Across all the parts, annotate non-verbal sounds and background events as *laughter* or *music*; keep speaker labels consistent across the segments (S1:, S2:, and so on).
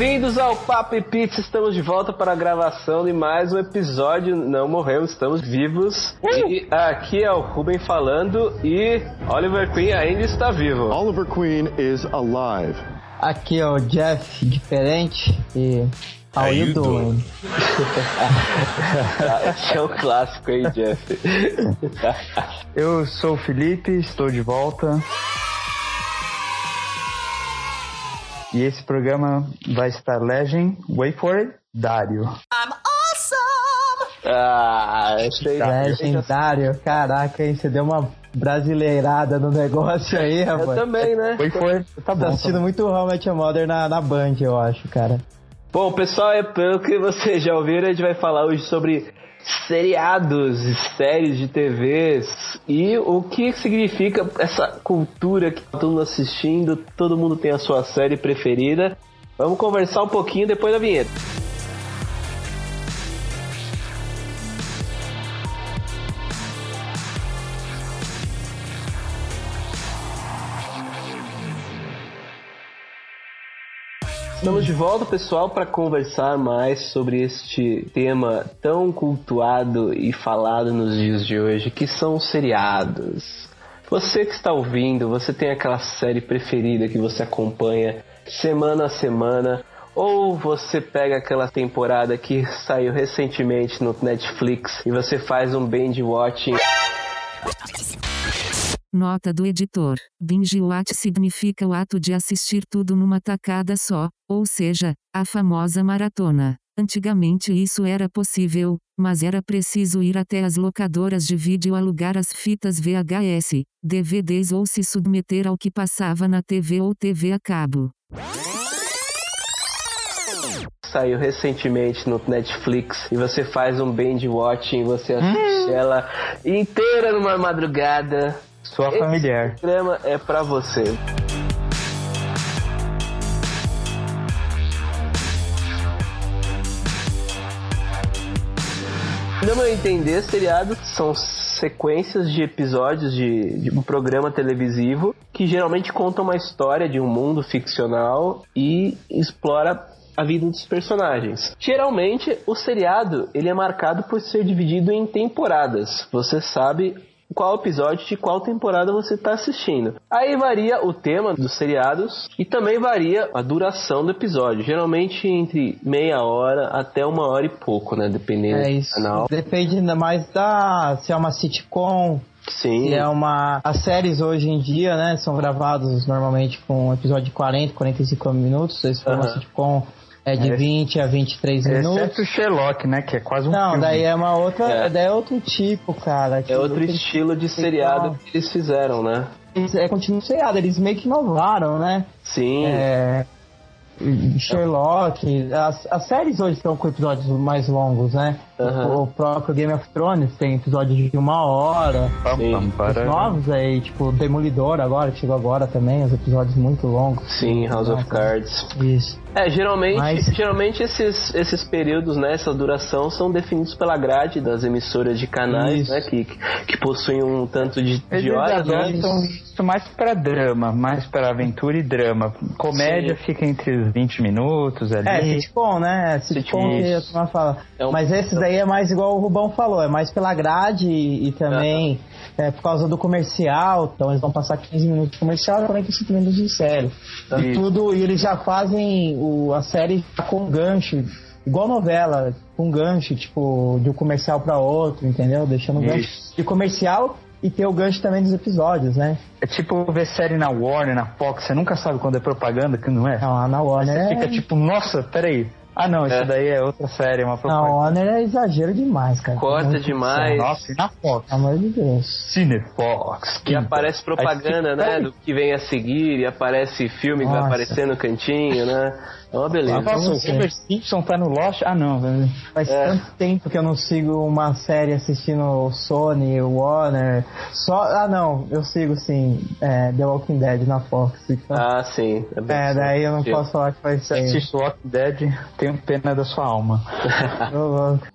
S1: Bem-vindos ao Papo e Pizza, estamos de volta para a gravação de mais um episódio. Não morremos, estamos vivos. E aqui é o Ruben falando e Oliver Queen ainda está vivo.
S2: Oliver Queen is alive.
S3: Aqui é o Jeff, diferente, e How,
S4: How
S3: you, doing?
S1: Esse é um clássico aí, Jeff. *laughs*
S5: Eu sou o Felipe, estou de volta. E esse programa vai estar Legend, wait for it, Dário.
S1: Ah, esse aí.
S3: Legendário, caraca, hein? Você deu uma brasileirada no negócio aí,
S1: Eu
S3: rapaz.
S1: também, né?
S5: Wait for it, tá
S3: Tá
S5: bom. Tá
S3: assistindo muito How I Met Your Mother na, na Band, eu acho, cara.
S1: Bom, pessoal, é pelo que vocês já ouviram, a gente vai falar hoje sobre seriados e séries de TVs e o que significa essa cultura que tá todo mundo assistindo, todo mundo tem a sua série preferida. Vamos conversar um pouquinho depois da vinheta. Estamos de volta, pessoal, para conversar mais sobre este tema tão cultuado e falado nos dias de hoje, que são os seriados. Você que está ouvindo, você tem aquela série preferida que você acompanha semana a semana, ou você pega aquela temporada que saiu recentemente no Netflix e você faz um binge watching
S6: Nota do editor: Binge watch significa o ato de assistir tudo numa tacada só, ou seja, a famosa maratona. Antigamente isso era possível, mas era preciso ir até as locadoras de vídeo alugar as fitas VHS, DVDs ou se submeter ao que passava na TV ou TV a cabo.
S1: saiu recentemente no Netflix e você faz um binge watching, você assiste ela inteira numa madrugada.
S5: Sua
S1: Esse
S5: familiar.
S1: programa é pra você. No meu entender, seriados são sequências de episódios de, de um programa televisivo que geralmente contam uma história de um mundo ficcional e explora a vida dos personagens. Geralmente, o seriado ele é marcado por ser dividido em temporadas. Você sabe qual episódio de qual temporada você está assistindo. Aí varia o tema dos seriados e também varia a duração do episódio. Geralmente entre meia hora até uma hora e pouco, né? Dependendo
S3: É
S1: do canal.
S3: Depende ainda mais da. se é uma sitcom,
S1: Sim.
S3: se é uma. As séries hoje em dia, né, são gravadas normalmente com um episódio de 40, 45 minutos. Se for uma
S1: Aham.
S3: sitcom, é de
S5: É.
S3: 20 a 23 minutos.
S5: Exceto o Sherlock, né? Que é quase um
S3: Não,
S5: filme.
S3: daí é uma outra.
S1: É.
S3: Daí é outro tipo, cara.
S1: É outro estilo de seriado que eles fizeram, né?
S3: É continuo seriado, eles meio que inovaram, né?
S1: Sim.
S3: É, Sherlock, as, as séries hoje estão com episódios mais longos, né?
S1: Aham.
S3: O próprio Game of Thrones tem episódios de uma hora.
S1: Sim.
S3: Os
S5: para.
S3: novos aí, tipo, Demolidor agora, que chegou agora também, os episódios muito longos.
S1: Sim, House of. Cards.
S3: Isso.
S1: É, geralmente,
S3: Mas-
S1: geralmente esses, esses períodos, né, essa duração são definidos pela grade das emissoras de canais,
S3: Isso.
S1: né, que, que possuem um tanto de, de horas, né?
S5: isso mais pra drama, mais pra aventura e drama. Comédia
S1: Sim.
S5: fica entre os 20 minutos ali.
S3: É, sitcom, né? Sitcom que a
S5: Isso.
S3: turma fala.
S1: É um-
S3: Mas esse daí é mais igual o Rubão falou, é mais pela grade e, e também é, por causa do comercial. Então eles vão passar 15 minutos de comercial e 45 minutos de série. E
S5: Isso.
S3: tudo, e eles já fazem o, a série com gancho, igual novela, com gancho, tipo, de um comercial pra outro, entendeu? Deixando o gancho
S5: Isso.
S3: de comercial e ter o gancho também dos episódios, né?
S5: É tipo ver série na Warner, na Fox, você nunca sabe quando é propaganda, que não é.
S3: Não, na Warner
S5: Você
S3: é...
S5: fica tipo, nossa, peraí. Ah não, isso
S1: É.
S5: daí é outra série, é uma propaganda.
S3: Warner é exagero demais, cara.
S1: Corta
S3: Muito
S1: demais.
S5: Nossa, na Fox.
S3: Pelo amor de Deus.
S5: Cinefox.
S1: E aparece propaganda,
S5: Aí,
S1: né, do que vem a seguir, e aparece filme que vai
S3: Nossa.
S1: aparecer no cantinho, né? É uma beleza.
S5: Nossa, o
S3: você.
S5: Homer Simpson tá no Lost? Ah não, velho.
S3: Faz
S1: É.
S3: tanto tempo que eu não sigo uma série assistindo Sony, Warner. Só. Ah, não, eu sigo sim é, The Walking Dead na Fox. Então,
S1: Ah, sim. bem
S3: é, daí eu não posso falar que faz tempo.
S5: assiste Walking Dead, tenho pena da sua alma.
S3: Ô, louco.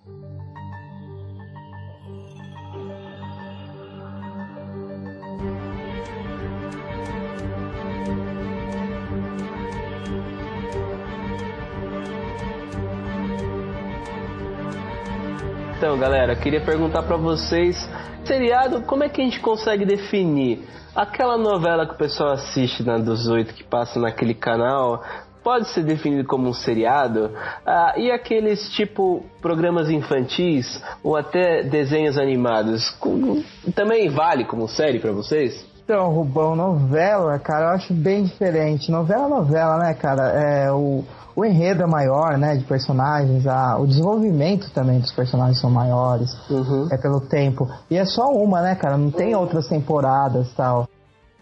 S1: Então, galera, queria perguntar para vocês, seriado, como é que a gente consegue definir? Aquela novela que o pessoal assiste na dos oito que passa naquele canal, pode ser definido como um seriado? Ah, e aqueles tipo programas infantis ou até desenhos animados, com- também vale como série para vocês?
S3: Então, Rubão, novela, cara, eu acho bem diferente. Novela é novela, né, cara? É, o, o enredo é maior, né, de personagens, a, o desenvolvimento também dos personagens são maiores,
S1: Uhum.
S3: é pelo tempo. E é só uma, né, cara? Não tem outras temporadas tal.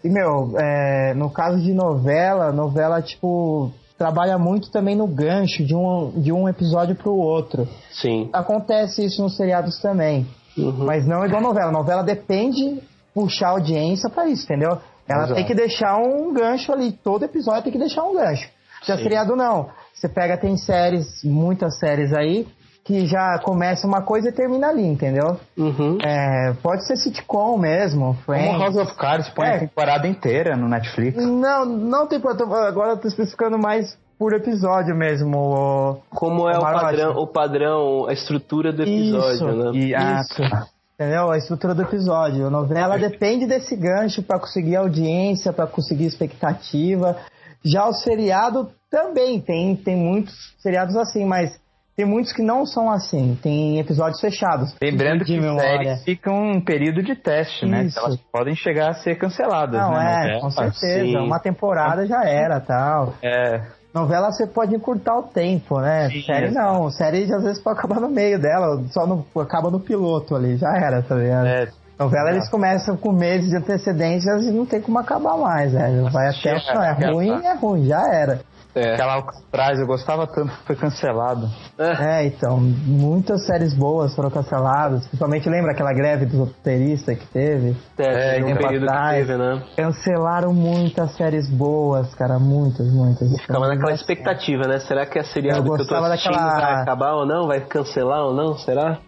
S3: E, meu, é, no caso de novela, novela, tipo, trabalha muito também no gancho de um, de um episódio pro outro.
S1: Sim.
S3: Acontece isso nos seriados também.
S1: Uhum.
S3: Mas não é igual novela. Novela depende puxar audiência pra isso, entendeu? Ela
S5: Exato.
S3: tem que deixar um gancho ali. Todo episódio tem que deixar um gancho. Já seriado não. Você pega, tem séries, muitas séries aí, que já começa uma coisa e termina ali, entendeu?
S1: Uhum.
S3: É, pode ser sitcom mesmo,
S5: Como
S3: Friends.
S5: House of Cards põe
S3: É.
S5: a temporada inteira no Netflix.
S3: Não, não tem problema. Agora eu tô especificando mais por episódio mesmo.
S1: Como é o
S3: Camarote.
S1: padrão, o padrão, a estrutura do episódio,
S3: Isso.
S1: né?
S5: E, ah,
S3: Isso.
S5: tá.
S3: Entendeu? A estrutura do episódio. A novela depende desse gancho pra conseguir audiência, pra conseguir expectativa. Já o seriado também tem, tem muitos seriados assim, mas tem muitos que não são assim. Tem episódios fechados.
S5: Lembrando que séries ficam um período de teste, né?
S3: Isso.
S5: Elas podem chegar a ser canceladas,
S3: Não,
S5: né?
S3: é, com certeza.
S1: sim.
S3: Uma temporada já era tal.
S5: É,
S3: Novela você pode encurtar o tempo, né?
S5: Sim,
S3: série não. Série às vezes pode acabar no meio dela, só no, acaba no piloto ali, já era, tá ligado?
S5: é,
S3: Novela eles começam com meses de antecedência e não tem como acabar mais, velho. Vai até. Não, é
S5: aquela-
S3: ruim, é ruim, já era.
S1: É.
S5: aquela Alcatraz, eu gostava tanto que foi cancelado.
S3: É, então, muitas séries boas foram canceladas. Principalmente lembra aquela greve dos roteiristas que teve?
S1: É,
S3: É,
S1: um período que
S3: atrás.
S1: teve, né?
S3: Cancelaram muitas séries boas, cara, muitas, muitas.
S1: Ficava naquela expectativa, né? Será que a seriado
S3: Eu
S1: que eu tô assistindo
S3: daquela-
S1: vai acabar ou não? Vai cancelar ou não? Será?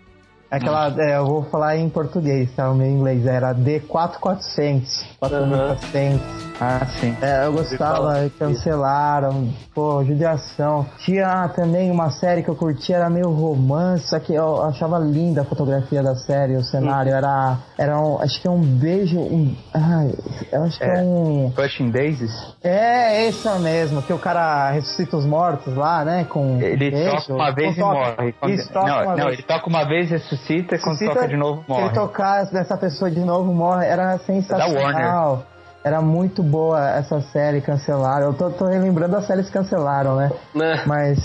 S3: Aquela, é, eu vou falar em português, tá? O meu inglês era D4400. 4400.
S5: Ah, sim.
S3: É, eu gostava, cancelaram, pô, judiação. Tinha também uma série que eu curtia, era meio romance, só que eu achava linda a fotografia da série, o cenário, era, era um, acho que é um beijo, um, ai, eu acho que é,
S5: É.
S3: um,
S5: Pushing Daisies,
S3: é essa mesmo, que o cara ressuscita os mortos lá, né, com
S5: ele
S3: beijo,
S5: toca uma vez e morre. Quando-
S3: Isso, toca
S5: não,
S3: uma
S5: não,
S3: vez.
S5: ele toca uma vez, ressuscita, e quando
S3: Ressuscita,
S5: toca de novo,
S3: Se ele
S5: morre.
S3: tocar nessa pessoa de novo, morre. Era sensacional. Era muito boa essa série, cancelaram. Eu tô, tô relembrando as séries que cancelaram, né?
S1: Né?
S3: Mas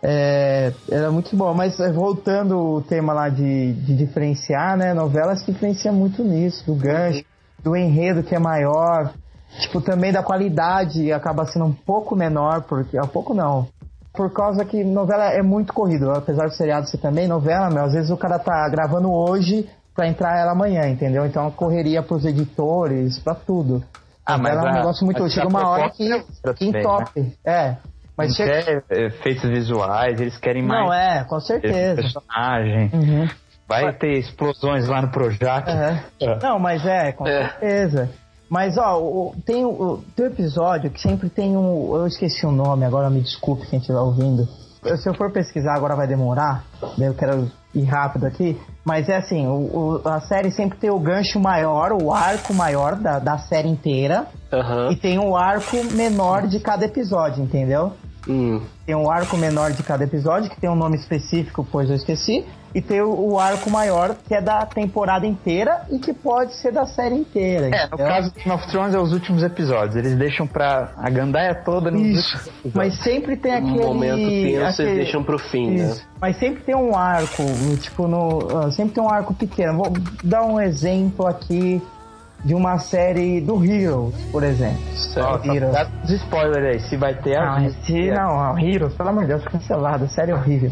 S3: é, era muito bom. Mas é, voltando o tema lá de, de diferenciar, né? Novelas que diferencia muito nisso, do gancho, do enredo que é maior. Tipo, também da qualidade acaba sendo um pouco menor, porque. Um pouco não. Por causa que novela é muito corrido. Apesar do seriado ser também novela, meu, às vezes o cara tá gravando hoje pra entrar ela amanhã, entendeu? Então correria pros editores, pra tudo.
S5: Ah, mas
S3: Novela é um
S5: a-
S3: negócio muito.
S5: mas
S3: Chega uma hora que,
S5: é outra
S3: que
S5: também,
S3: entope. É. Mas chega.
S5: é, efeitos visuais, eles querem mais
S3: Não, é, com certeza.
S5: personagem.
S3: Uhum.
S5: Vai ter explosões lá no Projac.
S3: É. Não, mas é, com
S1: É.
S3: Mas, ó, o- tem o, tem um episódio que sempre tem um. Eu esqueci o nome, agora me desculpe quem estiver ouvindo. Se eu for pesquisar agora vai demorar, daí eu quero ir rápido aqui. Mas é assim, o- a série sempre tem o gancho maior, o arco maior da, da série inteira.
S1: Aham.
S3: E tem o arco menor de cada episódio, entendeu?
S1: Hum.
S3: Tem um arco menor de cada episódio, que tem um nome específico, pois eu esqueci. E tem o, o arco maior, que é da temporada inteira e que pode ser da série inteira.
S5: É, no caso do Game of Thrones é os últimos episódios. Eles deixam pra a gandaia toda nos
S3: Isso. Mas sempre tem
S1: Um
S3: aquele.
S1: momento tenso
S3: aquele-
S1: vocês deixam pro fim, né?
S3: Isso. Mas sempre tem um arco, tipo, no. ah, sempre tem um arco pequeno. Vou dar um exemplo aqui de uma série do Heroes, por exemplo.
S5: Só
S3: Heroes.
S5: dá os spoilers aí. Se vai ter a
S3: não, a Heroes, pelo amor de Deus, cancelado, série horrível.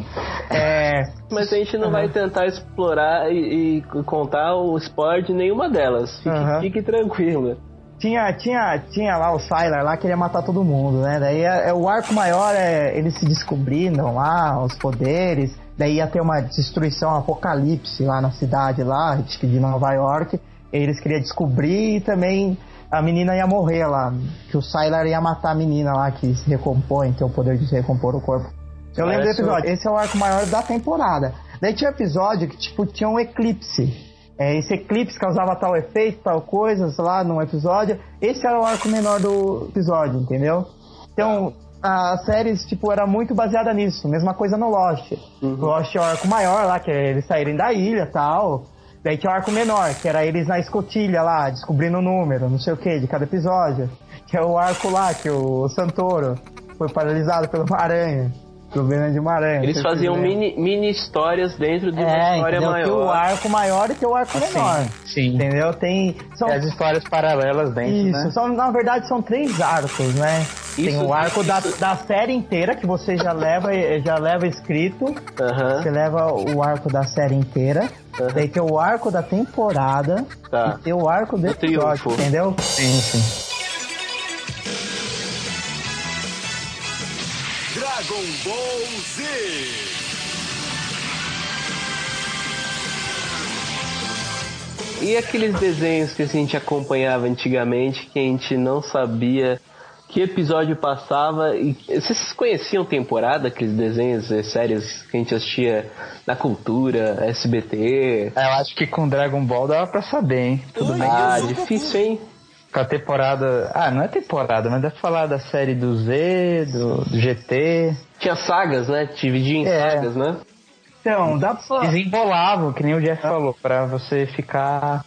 S3: É. *laughs*
S1: Mas a gente não vai tentar explorar e, e contar o spoiler de nenhuma delas. Fique,
S3: Aham.
S1: fique tranquilo.
S3: Tinha, tinha, tinha lá o Sylar lá, queria matar todo mundo, né? Daí é, é- o arco maior é eles se descobrindo lá, os poderes. Daí ia ter uma destruição, um apocalipse lá na cidade lá, acho que de Nova York. Eles queriam descobrir e também a menina ia morrer lá. Que o Sylar ia matar a menina lá que se recompõe, tem o poder de se recompor o corpo. Eu lembro do episódio. Esse é o arco maior da temporada. Daí tinha episódio que, tipo, tinha um eclipse. É, esse eclipse causava tal efeito, tal coisa, sei lá, num episódio. Esse era o arco menor do episódio, entendeu? Então, a série, tipo, era muito baseada nisso. Mesma coisa no Lost.
S1: Uhum.
S3: Lost é o arco maior lá, que é eles saírem da ilha e tal. Daí tinha o arco menor, que era eles na escotilha lá, descobrindo o número, não sei o que, de cada episódio. Que é o arco lá, que o Santoro foi paralisado pela aranha. Problema de uma aranha.
S1: Eles faziam mini, mini histórias dentro de uma
S3: É,
S1: história
S3: entendeu? Tem o
S1: maior.
S3: arco maior e tem o arco menor.
S5: Sim, sim.
S3: Entendeu? Tem. São,
S5: as histórias paralelas dentro,
S3: isso,
S5: né?
S3: são, na verdade são três arcos, né? tem
S1: Isso-
S3: o arco da,
S1: isso-
S3: da série inteira, que você já leva, já leva escrito.
S1: Aham,
S3: Você leva o arco da série inteira.
S1: Aham.
S3: Daí tem o arco da temporada.
S1: Tá.
S3: E tem o arco do episódio,
S1: triunfo.
S3: entendeu?
S5: Sim, sim.
S7: Dragon Ball Z.
S1: E aqueles desenhos que a gente acompanhava antigamente, que a gente não sabia que episódio passava. E vocês conheciam temporada, aqueles desenhos, séries que a gente assistia na cultura, SBT?
S5: É, Eu acho que com Dragon Ball dava pra saber, hein? Tudo bem.
S1: Ah, difícil, hein?
S5: Com a temporada. Ah, não é temporada, mas dá pra falar da série do Z, do, do GT.
S1: Tinha sagas, né? Dividia em
S5: É.
S1: sagas, né?
S3: Então, dá pra.
S5: Desembolavam, que nem o Jeff falou, pra você ficar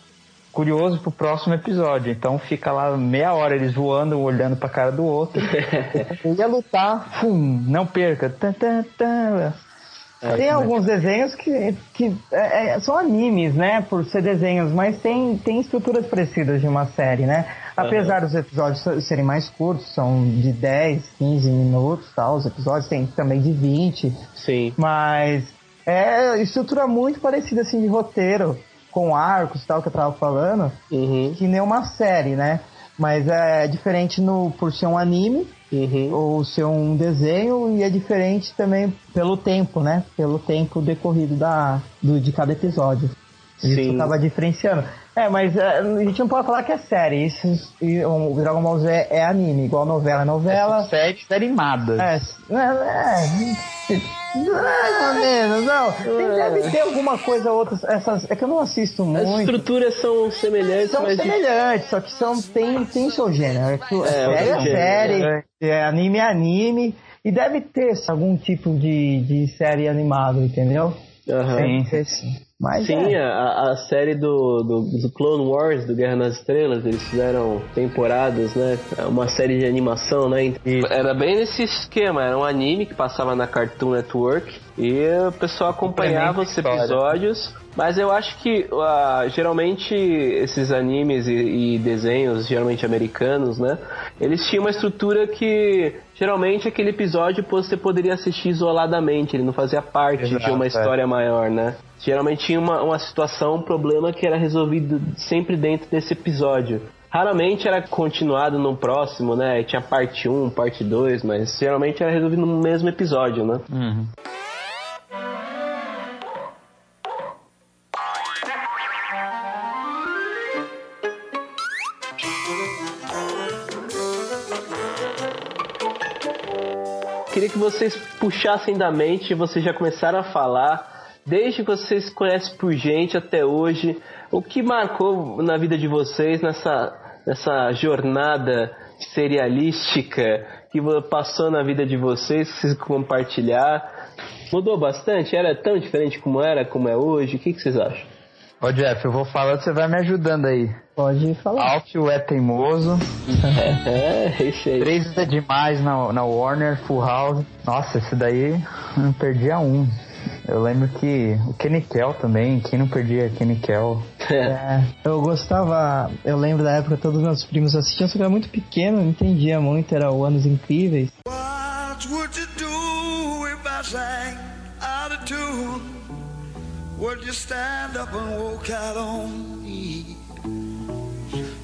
S5: curioso pro próximo episódio. Então fica lá meia hora eles voando, olhando pra cara do outro. *laughs* Eu ia lutar, fum, não perca. Tan, tan, tan.
S3: Tem alguns desenhos que, que é, é, são animes, né? Por ser desenhos, mas tem, tem estruturas parecidas de uma série, né? Apesar dos episódios serem mais curtos, são de 10, 15 minutos, tal, os episódios tem também de 20,
S1: Sim.
S3: mas é estrutura muito parecida assim de roteiro, com arcos e tal que eu tava falando,
S1: Uhum,
S3: que nem uma série, né? Mas é diferente no, por ser um anime,
S1: uhum.
S3: ou ser um desenho e é diferente também pelo tempo, né? Pelo tempo decorrido da, do, de cada episódio. Isso
S1: Sim.
S3: tava diferenciando. É, mas é, a gente não pode falar que é série. Isso, e o Dragon Ball Z é, é anime, igual novela. é Novela.
S5: Séries animadas.
S3: É, é, é, mais ou menos, não. Tem, deve ter alguma coisa ou outra. Essas, é que eu não assisto
S1: As
S3: muito.
S1: estruturas são semelhantes,
S3: São
S1: mas
S3: semelhantes, só que são, tem, tem seu gênero. É, que- série é série,
S5: né?
S3: é anime é anime. E deve ter algum tipo de, de série animada, entendeu?
S1: Aham.
S5: Sim.
S3: Sim. Mas
S1: Sim,
S3: é.
S1: a, a série do, do, do Clone Wars, do Guerra nas Estrelas, eles fizeram temporadas, né? Uma série de animação, né? Era bem nesse esquema, era um anime que passava na Cartoon Network e o pessoal acompanhava os episódios. Mas eu acho que ah, geralmente esses animes e, e desenhos, geralmente americanos, né? Eles tinham uma estrutura que geralmente aquele episódio você poderia assistir isoladamente, ele não fazia parte de
S5: Exato,
S1: uma
S5: é.
S1: história maior, né? Geralmente tinha uma, uma situação, um problema que era resolvido sempre dentro desse episódio. Raramente era continuado no próximo, né? Tinha parte 1, parte 2, mas geralmente era resolvido no mesmo episódio, né?
S5: Uhum.
S1: Queria que vocês puxassem da mente, vocês já começaram a falar, desde que vocês conhecem por gente até hoje, o que marcou na vida de vocês nessa, nessa jornada serialística que passou na vida de vocês, que vocês compartilhar. Mudou bastante? Era tão diferente como era, como é hoje? O que, que vocês acham?
S5: Ô Jeff, eu vou falando, você vai me ajudando aí.
S3: Pode falar.
S5: Alfio é teimoso. *laughs*
S1: É, é esse aí.
S5: Três é demais na, na Warner, Full House. Nossa, esse daí eu não perdia um. Eu lembro que o Kenny Kell também, quem não perdia Kenny Kell?
S3: É, eu gostava, eu lembro da época todos os meus primos assistiam, só que eu era muito pequeno, não entendia muito, era o Anos Incríveis.
S8: What would you do if I sang out of tune? Would you stand up and walk out on me?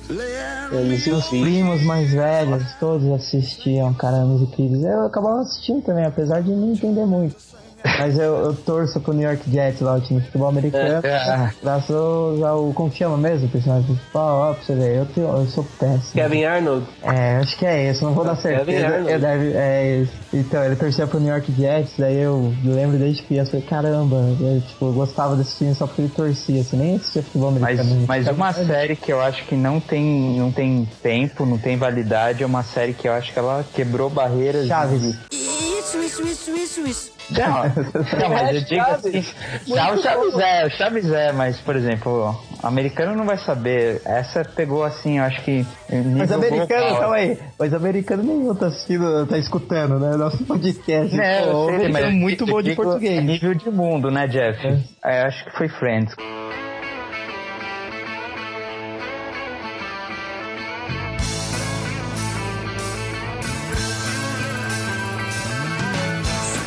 S1: Anos
S3: Meus
S1: Incríveis.
S3: primos mais velhos, todos assistiam, cara, Anos Incríveis. Eu acabava assistindo também, apesar de não entender muito. Mas eu, eu torço pro New York Jets lá, o time de futebol americano.
S5: É.
S3: Graças ao, ao. Como que chama mesmo? O personagem principal? Ó, pra você ver. Eu, tenho, eu sou péssimo.
S1: Kevin Arnold.
S3: É, acho que é esse, não vou dar
S1: Kevin
S3: certeza.
S1: Arnold.
S3: Eu deve, é esse. Então, ele torcia pro New York Jets, daí eu lembro desde criança, falei, caramba, eu, tipo, eu gostava desse time só porque ele torcia, assim, nem assistia futebol
S5: Mas,
S3: americano.
S5: mas uma série que eu acho que não tem, não tem tempo, não tem validade, é uma série que eu acho que ela quebrou barreiras.
S3: Chaves.
S5: de-
S9: Isso, isso, isso, isso, isso.
S5: Não, *laughs* não, mas eu digo assim, já o Chaves é, o Chaves é, mas, por exemplo, o americano não vai saber. Essa pegou assim, eu acho que.
S3: Mas americano,
S5: global.
S3: calma aí. Mas americano nenhum tá assistindo, tá escutando, né? Nosso podcast.
S5: É,
S3: Pô,
S5: sei, mas
S3: é muito bom de português.
S5: Nível de mundo, né, Jeff? É, acho que foi Friends.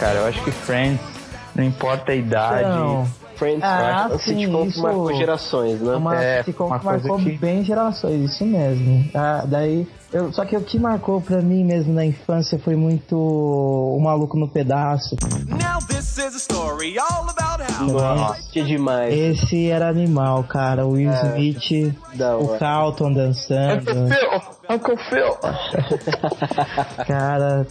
S5: Cara, eu acho que Friends, não importa a idade.
S3: Não.
S1: Friends,
S3: Ah,
S1: eu acho que
S3: sim,
S1: sitcom que marcou gerações, né?
S3: Uma
S5: É,
S3: sitcom
S5: uma
S3: que
S5: coisa
S3: marcou
S5: que-
S3: bem gerações, isso mesmo. Ah, daí, eu, só que o que marcou pra mim mesmo na infância foi muito o Maluco no Pedaço.
S10: Now this is a story all about how.
S1: Nossa, que demais.
S3: Esse era animal, cara. O Will Smith,
S1: da
S3: o
S1: hora.
S3: Carlton dançando.
S5: Uncle Phil! *laughs*
S3: Cara,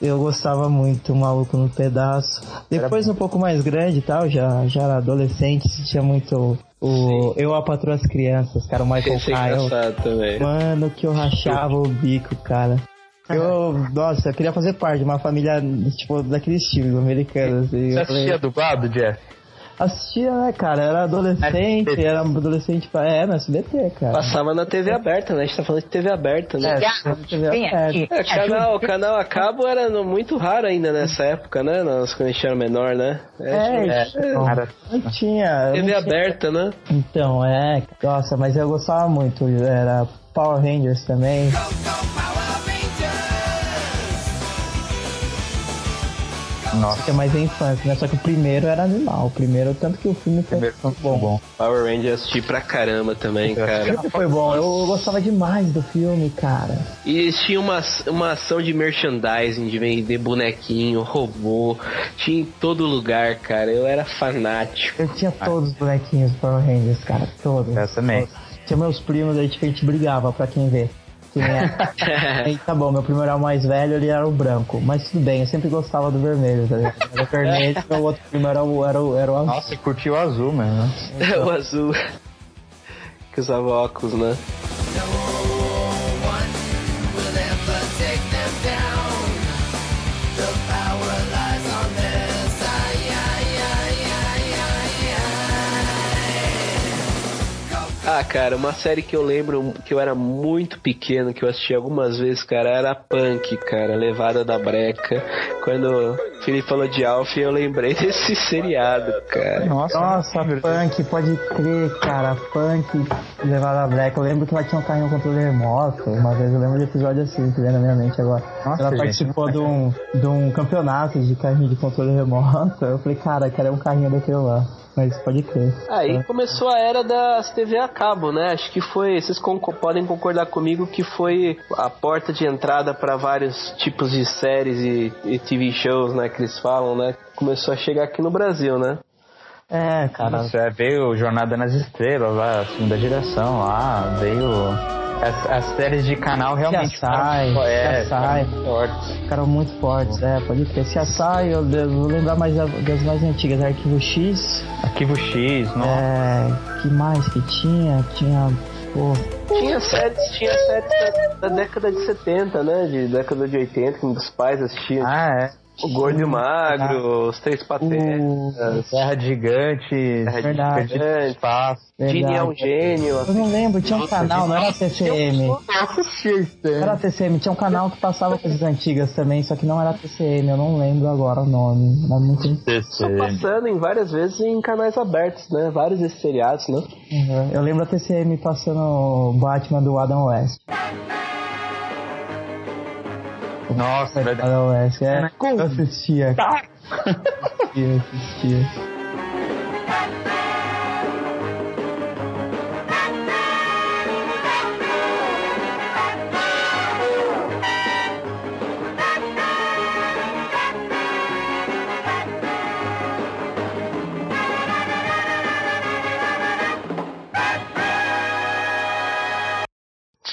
S3: eu gostava muito, o Maluco no Pedaço. Depois, um pouco mais grande e tal, já, já era adolescente, tinha muito o Eu, a Patroa as Crianças, cara, o Michael
S1: Esse é
S3: Kyle.
S1: engraçado também.
S3: Mano, que eu rachava o bico, cara. Eu, nossa, eu queria fazer parte de uma família, tipo, daqueles times americanos. Assim,
S5: Você
S3: eu falei-
S5: assistia dublado, Jeff?
S3: Assistia, né, cara? Era adolescente,
S5: SBT.
S3: era um adolescente pra. É, no SBT, cara.
S1: Passava na TV aberta, né? A gente tá falando de TV aberta, né?
S3: É, TV aberta.
S1: É, canal, canal a cabo era no- muito raro ainda nessa época, né? Nós, quando a gente era menor, né?
S3: É,
S5: É,
S3: então,
S5: cara,
S3: não tinha. eu não
S1: TV
S3: tinha-
S1: aberta, né?
S3: Então, é. Nossa, mas eu gostava muito. Era Power Rangers também.
S5: Nossa.
S3: Que é mais a infância, né? Só que o primeiro era animal. O primeiro, tanto que o filme foi,
S5: Primeiro foi muito bom.
S1: Power Rangers assisti pra caramba também, cara.
S3: foi bom. Eu gostava demais do filme, cara.
S1: E eles tinham uma, uma ação de merchandising, de vender bonequinho, robô. Tinha em todo lugar, cara. Eu era fanático.
S3: Eu tinha todos os bonequinhos do Power Rangers, cara. Todos.
S5: Eu também.
S3: Tinha meus primos aí, tipo, a gente brigava pra quem vê. É. *laughs* Tá bom, meu primo era o mais velho, ele era o branco. Mas tudo bem, eu sempre gostava do vermelho, tá ligado? Era o vermelho, meu outro primo era o, era o, era o azul.
S5: Nossa, você curtiu o azul, mano. *laughs*
S1: o azul. Que usava óculos, né? Ah, cara, uma série que eu lembro que eu era muito pequeno, que eu assisti algumas vezes, cara, era Punk, cara, Levada da Breca. Quando o Felipe falou de Alf, eu lembrei *laughs* desse seriado, cara.
S5: Nossa,
S3: Nossa, Punk, pode crer, cara. Punk levada a Black. Eu lembro que ela tinha um carrinho controle remoto. Uma vez eu lembro de episódio assim, que vem na minha mente agora.
S5: Nossa,
S3: ela
S5: gente.
S3: participou de um, de um campeonato de carrinho de controle remoto. Eu falei, cara, quero um carrinho daquele lá. Mas pode crer.
S1: Aí começou a era das TV a cabo, né? Acho que foi, vocês podem concordar comigo que foi a porta de entrada para vários tipos de séries e, e TV shows, né? Que eles falam, né? Começou a chegar aqui no Brasil, né?
S3: É, cara.
S5: Nossa, é, veio Jornada nas Estrelas lá, a segunda geração lá, veio. As, as séries de canal realmente
S3: sai,
S5: foram- é,
S3: já sai.
S5: foram fortes.
S3: Ficaram muito fortes, é, pode crer. Se assai, eu eu vou lembrar mais da- das mais antigas, Arquivo X.
S5: Arquivo X, nossa.
S3: É. que mais que tinha? Tinha. Pô.
S1: Tinha séries, tinha séries da, da década de 70, né? De década de 80, que meus pais assistiam.
S5: Ah, é.
S1: O Gordo e o Magro, os Três Patetas.
S3: O...
S5: Terra de Gigantes,
S1: Terra
S3: Verdade.
S5: No Espaço.
S1: Gini é um gênio.
S3: Eu não lembro, tinha um canal, não era TCM. Não era TCM, tinha um canal que passava coisas antigas também, só que não era TCM, eu não lembro agora o nome. Era muito.
S1: Só passando em várias vezes em canais abertos, né? Vários desses seriados, né?
S3: Uhum. Eu lembro a TCM passando o Batman do Adam West.
S5: Nossa, é verdade.
S3: West, é. Eu assistia. assistia, *laughs* assistia.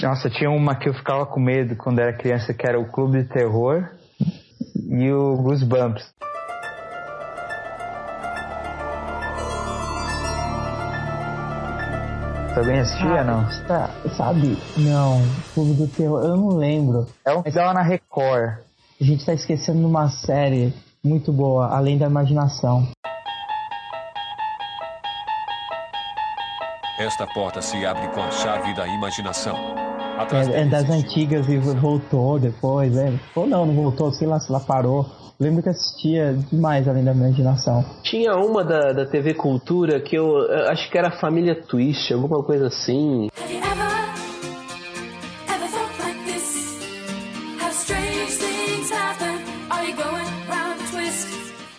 S5: Nossa, tinha uma que eu ficava com medo quando era criança, que era o Clube de Terror e o Goosebumps. Também assistia, não?
S3: Tá, sabe? Não, Clube do Terror, eu não lembro.
S5: É um que dava na Record.
S3: A gente tá esquecendo de uma série muito boa, Além da Imaginação.
S7: Esta porta se abre com a chave da imaginação. Atrás
S3: É, é das antigas e voltou depois, é. Ou não, não voltou, sei lá se ela parou. Lembro que assistia demais Além da Imaginação.
S1: Tinha uma da, da TV Cultura que eu, eu acho que era Família Twist, alguma coisa assim.
S9: Have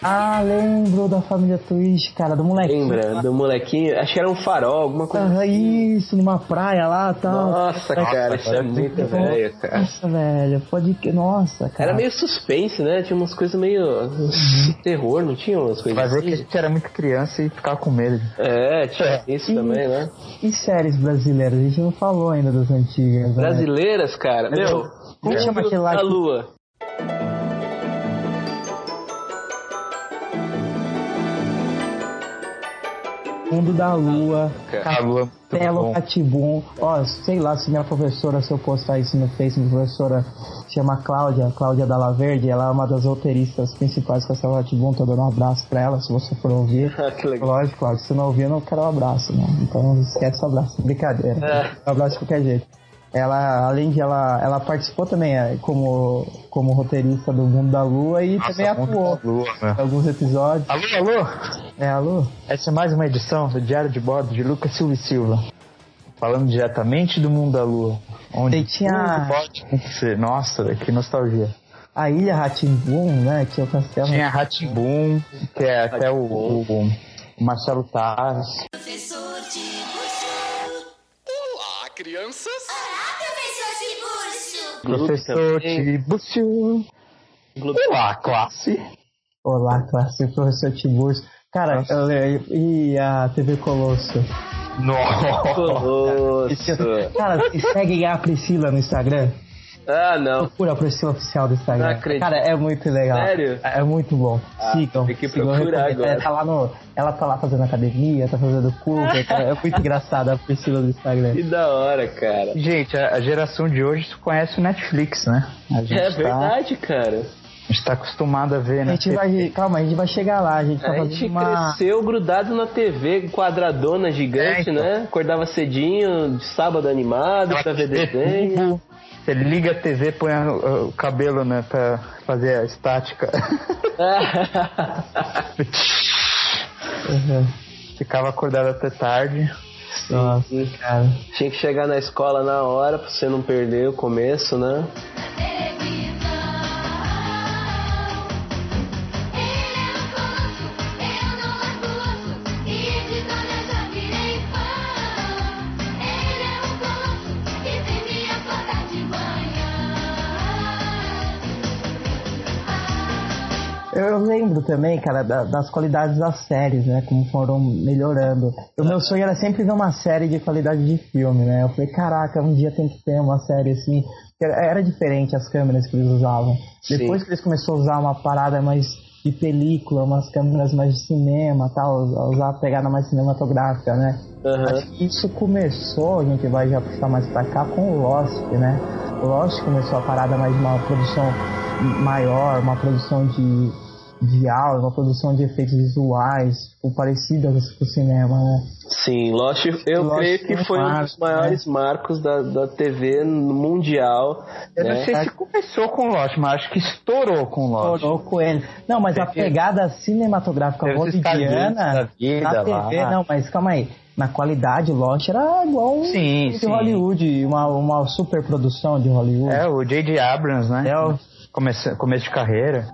S3: Ah, lembro da família Twist, cara, do molequinho.
S1: Lembra? Do molequinho? Acho que era um farol, alguma coisa
S3: Ah, isso, numa praia lá e tal.
S1: Nossa, cara, isso é muito velho, cara.
S3: Nossa, velho, pode que. Nossa, cara.
S1: Era meio suspense, né? Tinha umas coisas meio. de terror, não tinha umas coisas
S5: Vai ver que a
S1: assim?
S5: gente era muito criança e ficava com medo.
S1: É, tinha isso
S3: E-
S1: também, né?
S3: E séries brasileiras? A gente não falou ainda das antigas. né?
S1: Brasileiras, cara. Meu,
S3: Como chama aquele lá
S1: da lua.
S3: Mundo da Lua, Castelo
S5: bom.
S3: Catibum. Ó, sei lá se minha professora, se eu postar isso no Facebook, minha professora se chama Cláudia, Cláudia Dalla Verde, ela é uma das roteiristas principais do Castelo Catibum, tô dando um abraço pra ela, se você for ouvir. *laughs*
S1: Ah, que legal.
S3: Lógico, Cláudia, se não ouvir, eu não quero um abraço, né? Então esquece o abraço, brincadeira.
S1: É.
S3: Um abraço de qualquer jeito. Ela, além de ela, ela participou também é, como, como roteirista do Mundo da Lua e
S5: Nossa,
S3: também atuou
S5: lua, né?
S3: em alguns episódios.
S5: Alô, alô?
S3: É, alô?
S5: Essa é mais uma edição do Diário de Bordo de Lucas Silva e Silva. Falando diretamente do mundo da lua. Onde
S3: tinha-
S5: pode acontecer. Nossa, que nostalgia.
S3: A Ilha Ratimbum, né? Que é o castelo.
S5: Tinha Ratimbum, que é até o, o- o Marcelo Taz.
S9: Professor.
S7: Olá, crianças!
S9: Olá.
S1: Clube
S5: Professor.
S1: Clube-
S5: Olá, classe.
S3: Olá, classe, professor Tiburcio. Cara, eu, le- e a TV Colosso?
S5: Nossa.
S1: Colosso.
S3: Cara, seguem a Priscila no Instagram?
S1: Ah, não.
S3: Procura a Priscila oficial do Instagram.
S1: Não acredito.
S3: Cara, é muito legal.
S1: Sério?
S3: É, é muito bom.
S1: Ah,
S3: Sigam.
S1: tem que
S3: sigam, eu
S1: procurar
S3: recomendo.
S1: agora.
S3: Ela tá, lá no, ela tá lá fazendo academia, tá fazendo curso. é muito engraçada a Priscila do Instagram.
S1: Que da hora, cara.
S5: Gente, a, a geração de hoje conhece o Netflix, né? A gente,
S1: É
S5: tá,
S1: verdade, cara.
S5: a gente tá acostumado a ver,
S3: A
S5: né?
S3: gente vai. Calma, a gente vai chegar lá. A gente tá
S1: A gente
S3: uma.
S1: cresceu grudado na TV, quadradona gigante,
S5: É, então.
S1: né? Acordava cedinho, de sábado animado, pra ver desenho.
S5: Você liga a TV, põe a- o cabelo, né, pra fazer a estática.
S3: Uhum. *laughs*
S5: Ficava acordado até tarde.
S3: Nossa, cara.
S1: Tinha que chegar na escola na hora pra você não perder o começo, né?
S3: Também, cara, da- das qualidades das séries, né? Como foram melhorando. O meu sonho era sempre ver uma série de qualidade de filme, né? Eu falei, caraca, um dia tem que ter uma série assim. Era, diferente as câmeras que eles usavam.
S1: Sim.
S3: Depois que eles começaram a usar uma parada mais de película, umas câmeras mais de cinema tal, usar a pegada mais cinematográfica, né?
S1: Aham.
S3: Acho que isso começou, a gente vai já puxar mais pra cá, com o Lost, né? O Lost começou a parada mais de uma produção maior, uma produção de, de aula, uma produção de efeitos visuais, tipo, parecidas com o cinema, né?
S1: Sim, Lost, eu
S3: Lost
S1: creio que
S3: foi um
S1: foi um
S3: marco,
S1: dos maiores marcos da, da TV mundial.
S5: Eu não
S1: né?
S5: sei se começou com Lost, mas acho que estourou com Lost.
S3: Estourou com ele. Não, mas a
S5: Teve-
S3: pegada cinematográfica hollywoodiana na TV,
S5: lá.
S3: não, mas calma aí. Na qualidade, Lost era igual um
S5: Sim,
S3: de
S5: sim.
S3: Hollywood, uma, uma super produção de Hollywood.
S5: É, o J.J. Abrams, né?
S3: É, o-
S5: Começo, começo de carreira.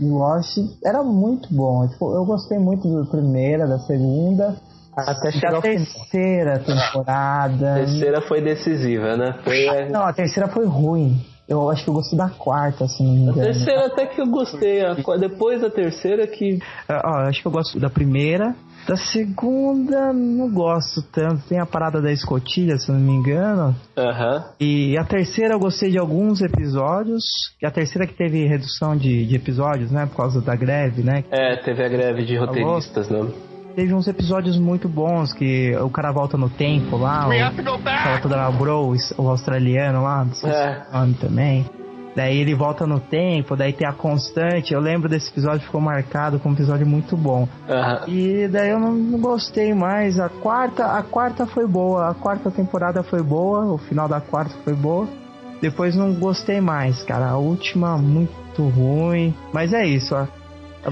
S3: Lost era muito bom. Tipo, eu gostei muito da primeira, da segunda,
S5: Até chegar final.
S3: terceira temporada.
S1: A terceira foi decisiva, né? Foi,
S3: Não, a terceira foi ruim.
S11: Eu acho que eu gostei da quarta, se não me
S1: A terceira até que eu gostei. a depois da terceira que.
S3: Ah, eu acho que eu gosto da primeira. Da segunda, não gosto tanto. Tem a parada da escotilha, se não me engano.
S1: Aham.
S3: E a terceira eu gostei de alguns episódios. E a terceira que teve redução de, de episódios, né? Por causa da greve, né?
S1: É, teve a greve de roteiristas, né?
S3: Teve uns episódios muito bons que o cara volta no tempo lá. O, tava toda lá, o Bro, o australiano lá, não sei se
S1: É.
S3: é o nome também. Daí ele volta no tempo, daí tem a constante. Eu lembro desse episódio, ficou marcado como um episódio muito bom.
S1: Aham.
S3: E daí eu não, não gostei mais. A quarta, a quarta foi boa, a quarta temporada foi boa, o final da quarta foi boa. Depois não gostei mais, cara. A última muito ruim. Mas é isso, ó.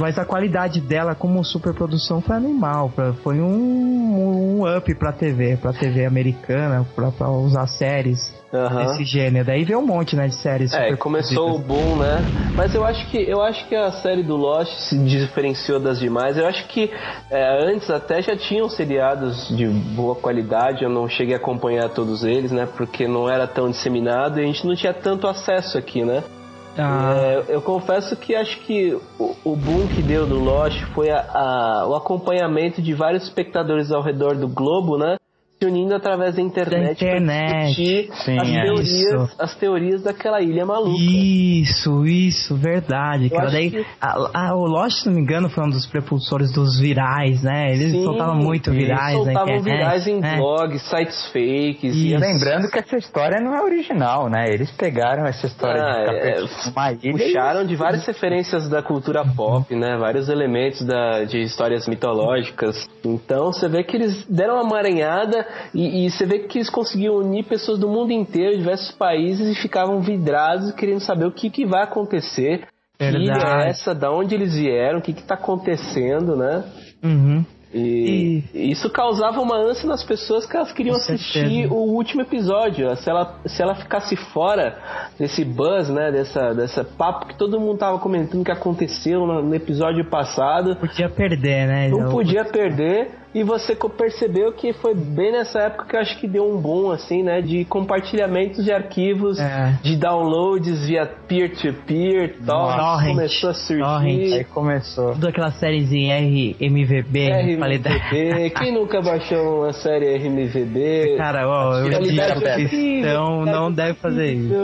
S3: Mas a qualidade dela como superprodução foi animal. pra- Foi um, um up pra TV, pra TV americana, pra, pra usar séries Desse gênero. Daí veio um monte, né, de séries.
S1: É, começou o boom, né? Mas eu acho que eu acho que a série do Lost se diferenciou das demais. Eu acho que é, antes até já tinham seriados de boa qualidade. Eu não cheguei a acompanhar todos eles, né? Porque não era tão disseminado e a gente não tinha tanto acesso aqui, né?
S3: Ah,
S1: É, eu confesso que acho que o, o boom que deu do Lost foi a- a- o acompanhamento de vários espectadores ao redor do globo, né? Se unindo através da internet,
S3: internet.
S1: discutir
S3: Sim,
S1: as,
S3: é
S1: teorias,
S3: isso.
S1: as teorias daquela ilha maluca.
S3: Isso, isso, verdade. Cara, daí,
S1: que-
S3: a- a- o Lost, se não me engano, foi um dos prepulsores dos virais, né? Eles
S1: Sim,
S3: soltavam muito
S1: eles
S3: virais na
S1: soltavam
S3: internet.
S1: virais em
S3: né?
S1: blogs, sites fakes.
S3: Isso.
S1: E
S5: Lembrando que essa história não é original, né? Eles pegaram essa história
S1: Ah,
S5: de ficar
S1: é,
S5: numa ilha e-
S1: puxaram de várias referências da cultura pop, né? Vários elementos da, de histórias mitológicas. Então você vê que eles deram uma maranhada e, e você vê que eles conseguiam unir pessoas do mundo inteiro, diversos países, e ficavam vidrados querendo saber o que, que vai acontecer. Que ilha
S3: Verdade.
S1: é essa? Da onde eles vieram? O que está acontecendo, né?
S3: Uhum.
S1: E isso causava uma ânsia nas pessoas que elas queriam assistir o último episódio. Se ela, se ela ficasse fora desse buzz, né? Dessa, dessa papo que todo mundo tava comentando que aconteceu no, no episódio passado.
S3: Podia perder, né?
S1: Não podia perder. E você percebeu que foi bem nessa época que eu acho que deu um boom, assim, né? De compartilhamentos de arquivos,
S3: É.
S1: de downloads via peer-to-peer e tal.
S3: Torrent.
S1: Começou a surgir.
S3: Torrent.
S5: Aí começou.
S3: Aquelas séries em RMVB, qualidade.
S1: RMVB. Quem nunca baixou uma série RMVB?
S3: Cara, ó, eu digo cristão
S1: qualidade
S3: não deve fazer isso.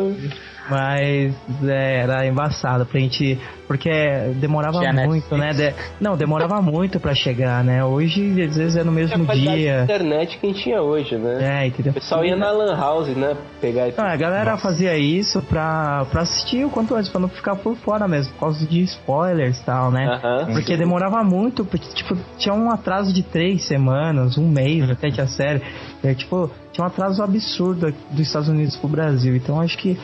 S3: Mas é, era embaçado pra gente. Porque demorava
S5: Tinha
S3: muito, né? De- não, demorava *laughs* muito pra chegar, né? Hoje, às vezes, é no
S1: a
S3: mesmo
S1: de
S3: dia.
S1: internet que a gente tinha hoje, né?
S3: É, entendeu?
S1: O pessoal ia na Lan House, né? Pegar e
S3: Não, a galera fazia isso pra, pra assistir o quanto antes, pra não ficar por fora mesmo, por causa de spoilers e tal, né?
S1: Aham.
S3: Porque demorava muito, porque, tipo, tinha um atraso de três semanas, um mês até que a série. É, tipo, tinha um atraso absurdo dos Estados Unidos pro Brasil. Então acho que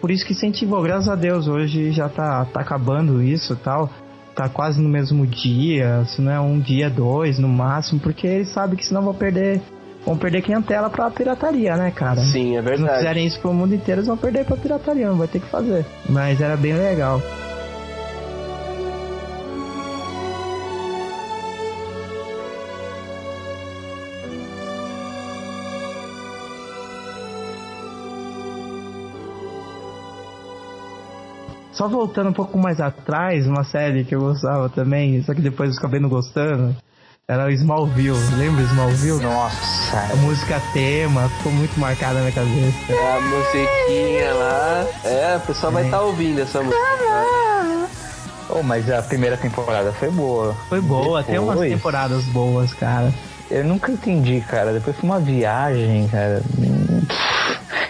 S3: por isso que incentivou, graças a Deus, hoje já tá, tá acabando isso tal. Tá quase no mesmo dia, se não é um dia, dois no máximo, porque eles sabem que senão vão perder. Vão perder clientela pra pirataria, né, cara?
S1: Sim, é
S3: Se não
S1: verdade.
S3: fizerem isso pro mundo inteiro, eles vão perder pra pirataria, não vai ter que fazer. Mas era bem legal. Só voltando um pouco mais atrás, uma série que eu gostava também, só que depois eu acabei não gostando, era o Smallville. Lembra Smallville?
S5: Nossa.
S3: A música tema ficou muito marcada na minha cabeça.
S1: A musiquinha lá. É, o pessoal vai estar ouvindo essa música.
S5: Oh, mas a primeira temporada foi boa.
S3: Foi boa, tem umas
S5: Depois,
S3: temporadas boas, cara.
S5: Eu nunca entendi, cara. Depois foi uma viagem, cara.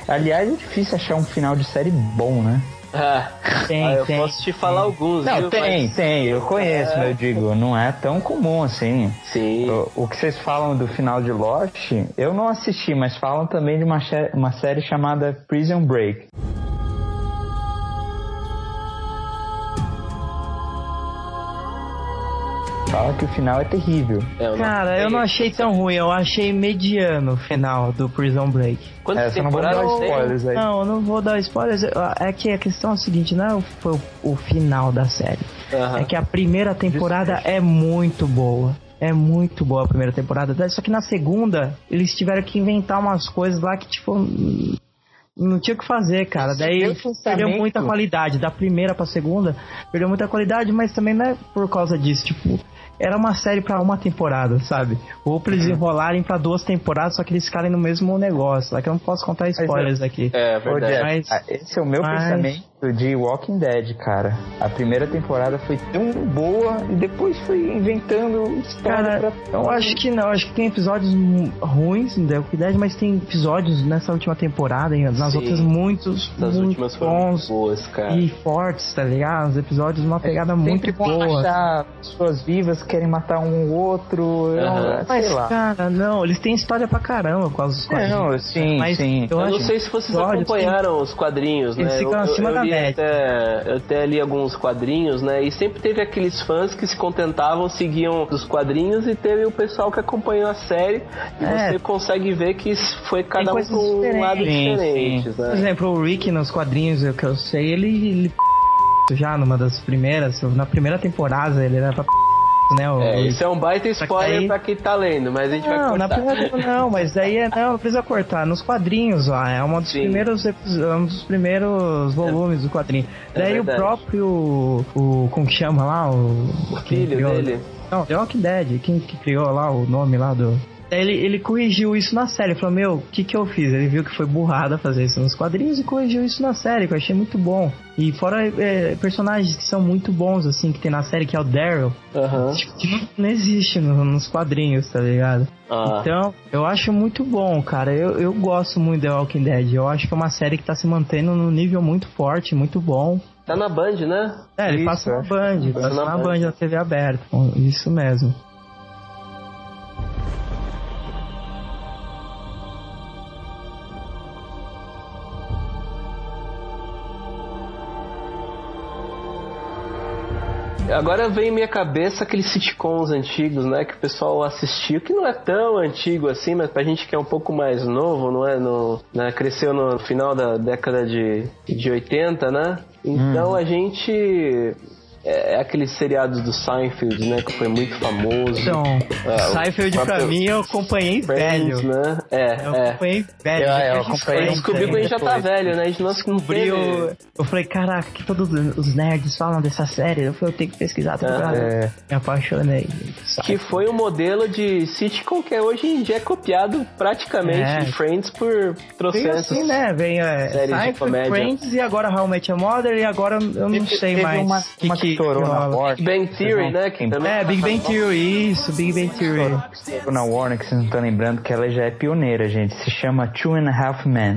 S5: Aliás, é difícil achar um final de série bom, né?
S1: Ah, *laughs*
S3: Tem,
S1: ah, eu
S3: tem.
S1: posso te falar alguns,
S5: Não,
S1: viu?
S5: tem,
S1: Mas-
S5: tem, eu conheço,
S1: É.
S5: mas eu digo, não é tão comum assim.
S1: Sim.
S5: O, o que vocês falam do final de Lost, eu não assisti, mas falam também de uma, uma série chamada Prison Break. Fala que o final é terrível.
S1: É, eu não
S3: Cara, eu não achei tão ruim, eu achei mediano o final do Prison Break.
S1: Quantas
S5: É, só não vamos dar spoilers aí.
S3: Não, eu não vou dar spoilers. É que a questão é a seguinte, não é o, foi o, o final da série. É que a primeira temporada é muito boa. É muito boa a primeira temporada. Só que na segunda, eles tiveram que inventar umas coisas lá que, tipo. hum, não tinha o que fazer, cara. Daí perdeu muita qualidade. Da primeira pra segunda, perdeu muita qualidade, mas também não é por causa disso. Tipo, era uma série pra uma temporada, sabe? Ou pra eles
S5: Uhum.
S3: enrolarem pra duas temporadas, só que eles ficarem no mesmo negócio. Lá que eu não posso contar spoilers aqui.
S1: É
S5: Ô,
S1: verdade.
S3: Mas-
S5: esse é o meu
S3: mas-
S5: pensamento de Walking Dead, cara. A primeira temporada foi tão boa e depois foi inventando história
S3: Cara,
S5: pra...
S3: eu acho que não. Acho que tem episódios ruins em The Walking Dead, mas tem episódios nessa última temporada, e nas
S1: Sim.
S3: outras muitos,
S1: As
S3: muito
S1: últimas foram
S3: bons
S1: boas, cara.
S3: e fortes, tá ligado? Os episódios uma pegada muito
S5: Sempre vão
S3: boa.
S5: achar pessoas vivas querem matar um ou outro, eu- sei
S3: Mas,
S5: lá.
S3: cara, não, eles têm história pra caramba com os quadrinhos.
S5: Não, sim,
S3: Mas
S5: sim.
S3: eu
S1: Eu
S3: acho
S1: não sei se vocês acompanharam os quadrinhos, né?
S3: Eles ficam
S1: eu,
S3: acima
S1: eu,
S3: da média.
S1: Até, eu até li alguns quadrinhos, né? E sempre teve aqueles fãs que se contentavam, seguiam os quadrinhos e teve o pessoal que acompanhou a série. E
S3: É.
S1: você consegue ver que foi cada um pra um lado
S5: Sim,
S1: diferente,
S3: Por
S1: né?
S3: exemplo, o Rick nos quadrinhos, o que eu sei, ele, ele *laughs* já numa das primeiras, na primeira temporada, ele era pra né? O,
S1: É,
S3: o-
S1: isso é um baita spoiler pra quem tá lendo, mas a gente vai
S3: Não, na
S1: cortar.
S3: primeira não, mas daí é, não, não precisa cortar. Nos quadrinhos lá, é um dos
S1: Sim.
S3: primeiros é um dos primeiros volumes do quadrinho.
S1: É
S3: daí o
S1: verdade.
S3: próprio o como que chama lá o,
S1: O filho
S3: criou-
S1: dele.
S3: Não, The Walking Dead, quem que criou lá o nome lá do ele, ele corrigiu isso na série, falou, meu, o que que eu fiz? Ele viu que foi burrada fazer isso nos quadrinhos e corrigiu isso na série, que eu achei muito bom. E fora é, personagens que são muito bons, assim, que tem na série, que é o Daryl,
S1: Aham.
S3: tipo, que não, não existe no- nos quadrinhos, tá ligado?
S1: Ah.
S3: Então, eu acho muito bom, cara. Eu, eu gosto muito de The Walking Dead. Eu acho que é uma série que tá se mantendo num nível muito forte, muito bom.
S1: Tá na Band, né?
S3: É, ele
S5: Isso,
S3: passa na Band, passa
S1: passa na
S3: na
S1: Band.
S3: Band, na TV aberta. Isso mesmo.
S1: Agora vem em minha cabeça aqueles sitcoms antigos, né? Que o pessoal assistiu, que não é tão antigo assim, mas pra gente que é um pouco mais novo, não é? No, né, cresceu no final da década de, de 80, né? Então a gente. É, é aqueles seriados do Seinfeld, né? Que foi muito famoso.
S3: Então,
S1: É, o
S3: Seinfeld pra
S1: próprio
S3: mim eu acompanhei
S1: Friends,
S3: velho.
S1: né? É,
S3: Eu
S1: é.
S3: acompanhei velho.
S5: Eu- eu acompanhei
S1: Eu descobri que a gente já tá velho, né? A gente não
S3: descobri
S1: descobriu.
S3: o... Eu falei, caraca, que todos os nerds falam dessa série. Eu falei, eu tenho que pesquisar tudo pra
S5: É.
S3: Me apaixonei.
S1: Que foi um modelo de sitcom que hoje em dia é copiado praticamente
S3: É.
S1: em Friends por trocentos.
S3: assim, né? Vem é, Seinfeld,
S1: comédia.
S3: Friends e agora How I Met Your Mother e agora eu não
S5: Teve-
S3: sei
S5: teve
S3: mais
S5: uma,
S3: que
S5: uma
S3: que
S5: que estourou na. Warner.
S1: Big Bang Theory, né? Que também
S3: É, Big Bang Theory, isso, Big Bang Theory.
S5: Estourou na Warner, que vocês não estão lembrando, que ela já é pioneira, gente. Se chama Two and a Half Men.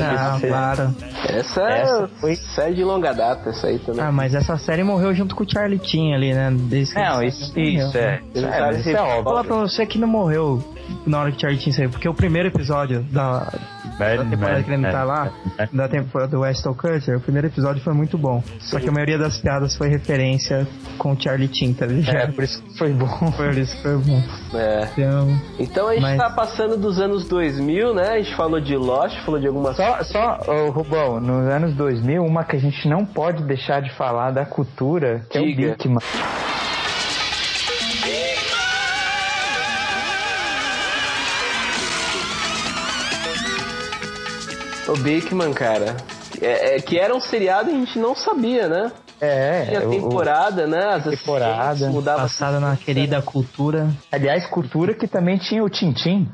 S3: Ah, claro.
S1: Essa,
S5: Essa
S1: foi série de longa data, essa aí também.
S3: Ah, mas essa série morreu junto com o Charlie Chin ali, né? Desde que
S5: Não, isso,
S3: morreu.
S5: isso é. É, mas isso é óbvio.
S3: Vou falar pra você que não morreu na hora que o Charlie Chin saiu, porque o primeiro episódio da, da temporada que ele não tá lá, da temporada do Weston Cutter, o primeiro episódio foi muito bom. Só que a maioria das piadas foi referência com o Charlie Chin, tá
S5: É,
S3: ligado?
S5: por isso que foi bom. *laughs*
S3: Por isso que foi bom.
S1: É.
S3: Então,
S1: Então a gente
S3: Mas-
S1: tá passando dos anos 2000, né? A gente falou de Lost, falou de algumas
S5: Só, só ô, Rubão, nos anos 2000, uma que a gente não pode deixar de falar da cultura, que
S1: Diga.
S5: é o Bigman.
S1: O Bigman, cara. É, é, que era um seriado e a gente não sabia, né?
S5: É,
S1: Tinha
S5: o- o-
S1: temporada, né? As
S5: Temporada.
S1: mudava
S3: passada na querida cultura.
S5: aliás, cultura que também tinha o Tintim.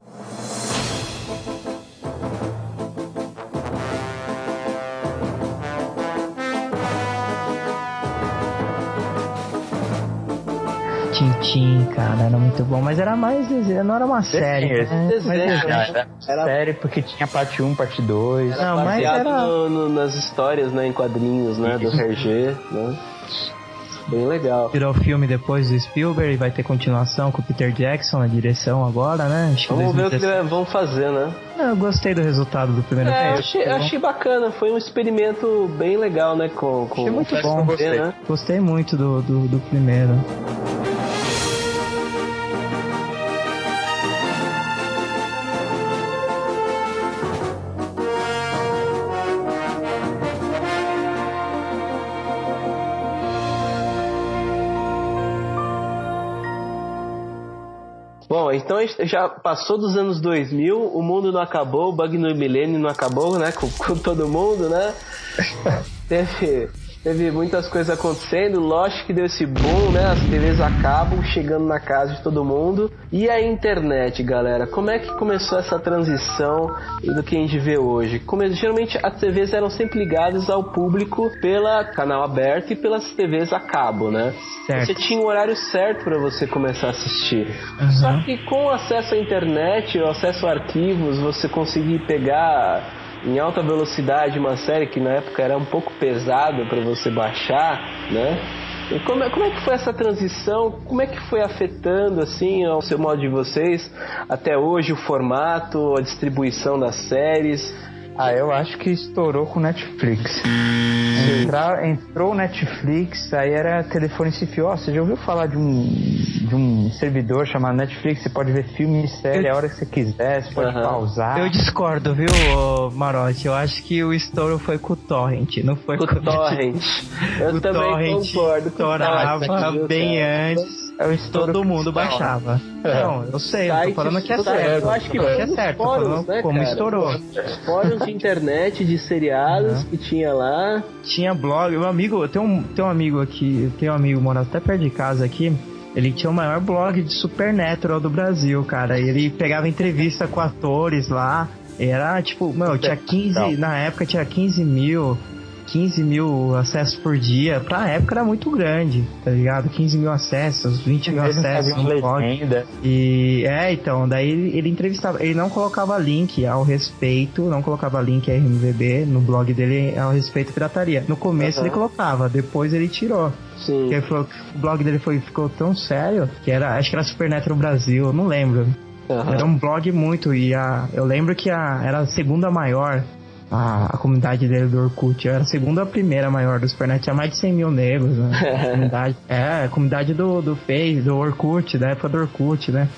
S3: Tintim, cara, era muito bom. Mas era mais desenho, não era uma série. Né?
S1: desenho.
S5: Era,
S1: Era-
S5: série porque tinha parte 1, parte 2.
S1: Era
S3: Não, mas
S1: baseado
S3: era-
S1: no- no- nas histórias, né? Em quadrinhos, né? Do Hergé, né? Bem legal.
S3: Virou filme depois do Spielberg e vai ter continuação com o Peter Jackson na direção agora, né? Acho
S1: Vamos ver o que
S3: 2017.
S1: eles vão fazer, né?
S3: Eu gostei do resultado do primeiro
S1: É,
S3: filme.
S1: achei, eu achei bacana, foi um experimento bem legal, né? Com, com
S3: Achei muito bom.
S1: você,
S5: Gostei.
S1: né?
S3: Gostei muito do, do, do primeiro.
S1: Então a gente já passou dos anos 2000, o mundo não acabou, o bug no milênio não acabou, né? Com, com todo mundo, né? *laughs* teve, teve muitas coisas acontecendo, lógico que deu esse boom, né? As TVs acabam chegando na casa de todo mundo. E a internet, galera? Como é que começou essa transição do que a gente vê hoje? Come- geralmente as TVs eram sempre ligadas ao público pela canal aberto e pelas TVs a cabo, né?
S7: Certo.
S1: Você tinha um horário certo para você começar a assistir.
S7: Uhum.
S1: Só que com o acesso à internet, o acesso a arquivos, você conseguir pegar em alta velocidade uma série que na época era um pouco pesado para você baixar, né? E como, é- como é que foi essa transição? Como é que foi afetando assim o seu modo de vocês até hoje o formato, a distribuição das séries?
S12: Ah, eu acho que estourou com Netflix. Entrar, entrou o Netflix, aí era telefone sem fio. Ó, você já ouviu falar de um, de um servidor chamado Netflix? Você pode ver filme e série a hora que você quiser, você pode
S1: Aham.
S12: pausar.
S3: Eu discordo, viu, Marote? Eu acho que o estouro foi com o Torrent, não foi
S1: O
S3: com
S1: torrent. Eu
S3: o
S1: também
S3: Torrent
S1: concordo com o torrent,
S3: bem
S1: cara?
S3: antes.
S12: É o estouro
S3: Todo mundo baixava. Não, eu sei, eu tô falando que é
S1: eu
S3: certo.
S1: acho que
S3: é certo,
S1: fóruns,
S3: falando
S1: né,
S3: como
S1: cara?
S3: estourou.
S1: Os fóruns de internet de seriados que tinha lá.
S3: Tinha blog, um amigo, eu tenho um, tem um amigo aqui, eu tenho um amigo morando até perto de casa aqui. Ele tinha o maior blog de Supernatural do Brasil, cara. E ele pegava entrevista com atores lá. Era tipo, meu, tinha 15, na época tinha 15 mil, 15 mil acessos por dia. Pra época era muito grande, tá ligado? 15 mil acessos, 20 mil acessos no blog. E é, então, daí ele, entrevistava, ele não colocava link ao respeito, não colocava link RMVB no blog dele ao respeito de pirataria. No começo
S1: Aham.
S3: ele colocava, depois ele tirou.
S1: Sim.
S3: Porque falou o blog dele foi, ficou tão sério que era, acho que era Supernatural Brasil, eu não lembro.
S1: Aham.
S3: Era um blog muito, e a, eu lembro que a, era a segunda maior. A, a comunidade dele do Orkut era a segunda ou a primeira maior do Supernatural, tinha mais de 100 mil negros, né? *laughs* A comunidade, é, a comunidade do, do Face, do Orkut, da época do Orkut, né?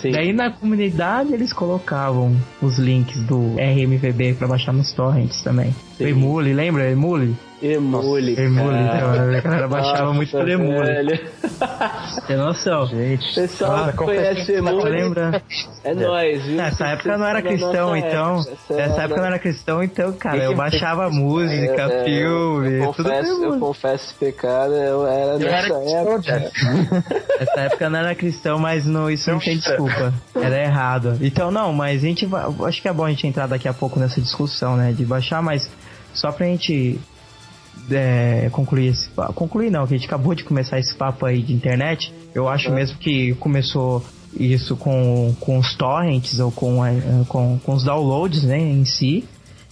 S1: Sim.
S3: Daí na comunidade eles colocavam os links do RMVB pra baixar nos torrents também.
S1: Sim.
S3: O Emule, lembra? Emule?
S1: Emule.
S3: Emule,
S1: cara.
S3: então, a galera baixava
S1: Nossa,
S3: muito pelo Emule. Tem noção?
S1: O pessoal
S3: Ah,
S1: conhece o Emule
S3: Lembra?
S1: é nóis, viu?
S3: Nessa época eu não era
S1: Da
S3: cristão,
S1: nossa
S3: então.
S1: época.
S3: Nessa
S1: era-
S3: época eu não era cristão, então, cara, eu baixava música,
S1: É, é,
S3: filme,
S1: eu
S3: tudo
S1: confesso,
S3: pelo
S1: eu
S3: Emule.
S1: confesso esse pecado, eu era nessa época.
S3: Nessa época eu não era cristão, mas não, isso não tem desculpa. Era errado. Então, não, mas a gente vai. Acho que é bom a gente entrar daqui a pouco nessa discussão, né? De baixar, mas só pra gente é, concluir esse papo. Concluir não, que a gente acabou de começar esse papo aí de internet. Eu acho mesmo que começou isso com, com os torrents ou com, é, com, com os downloads, né, em si.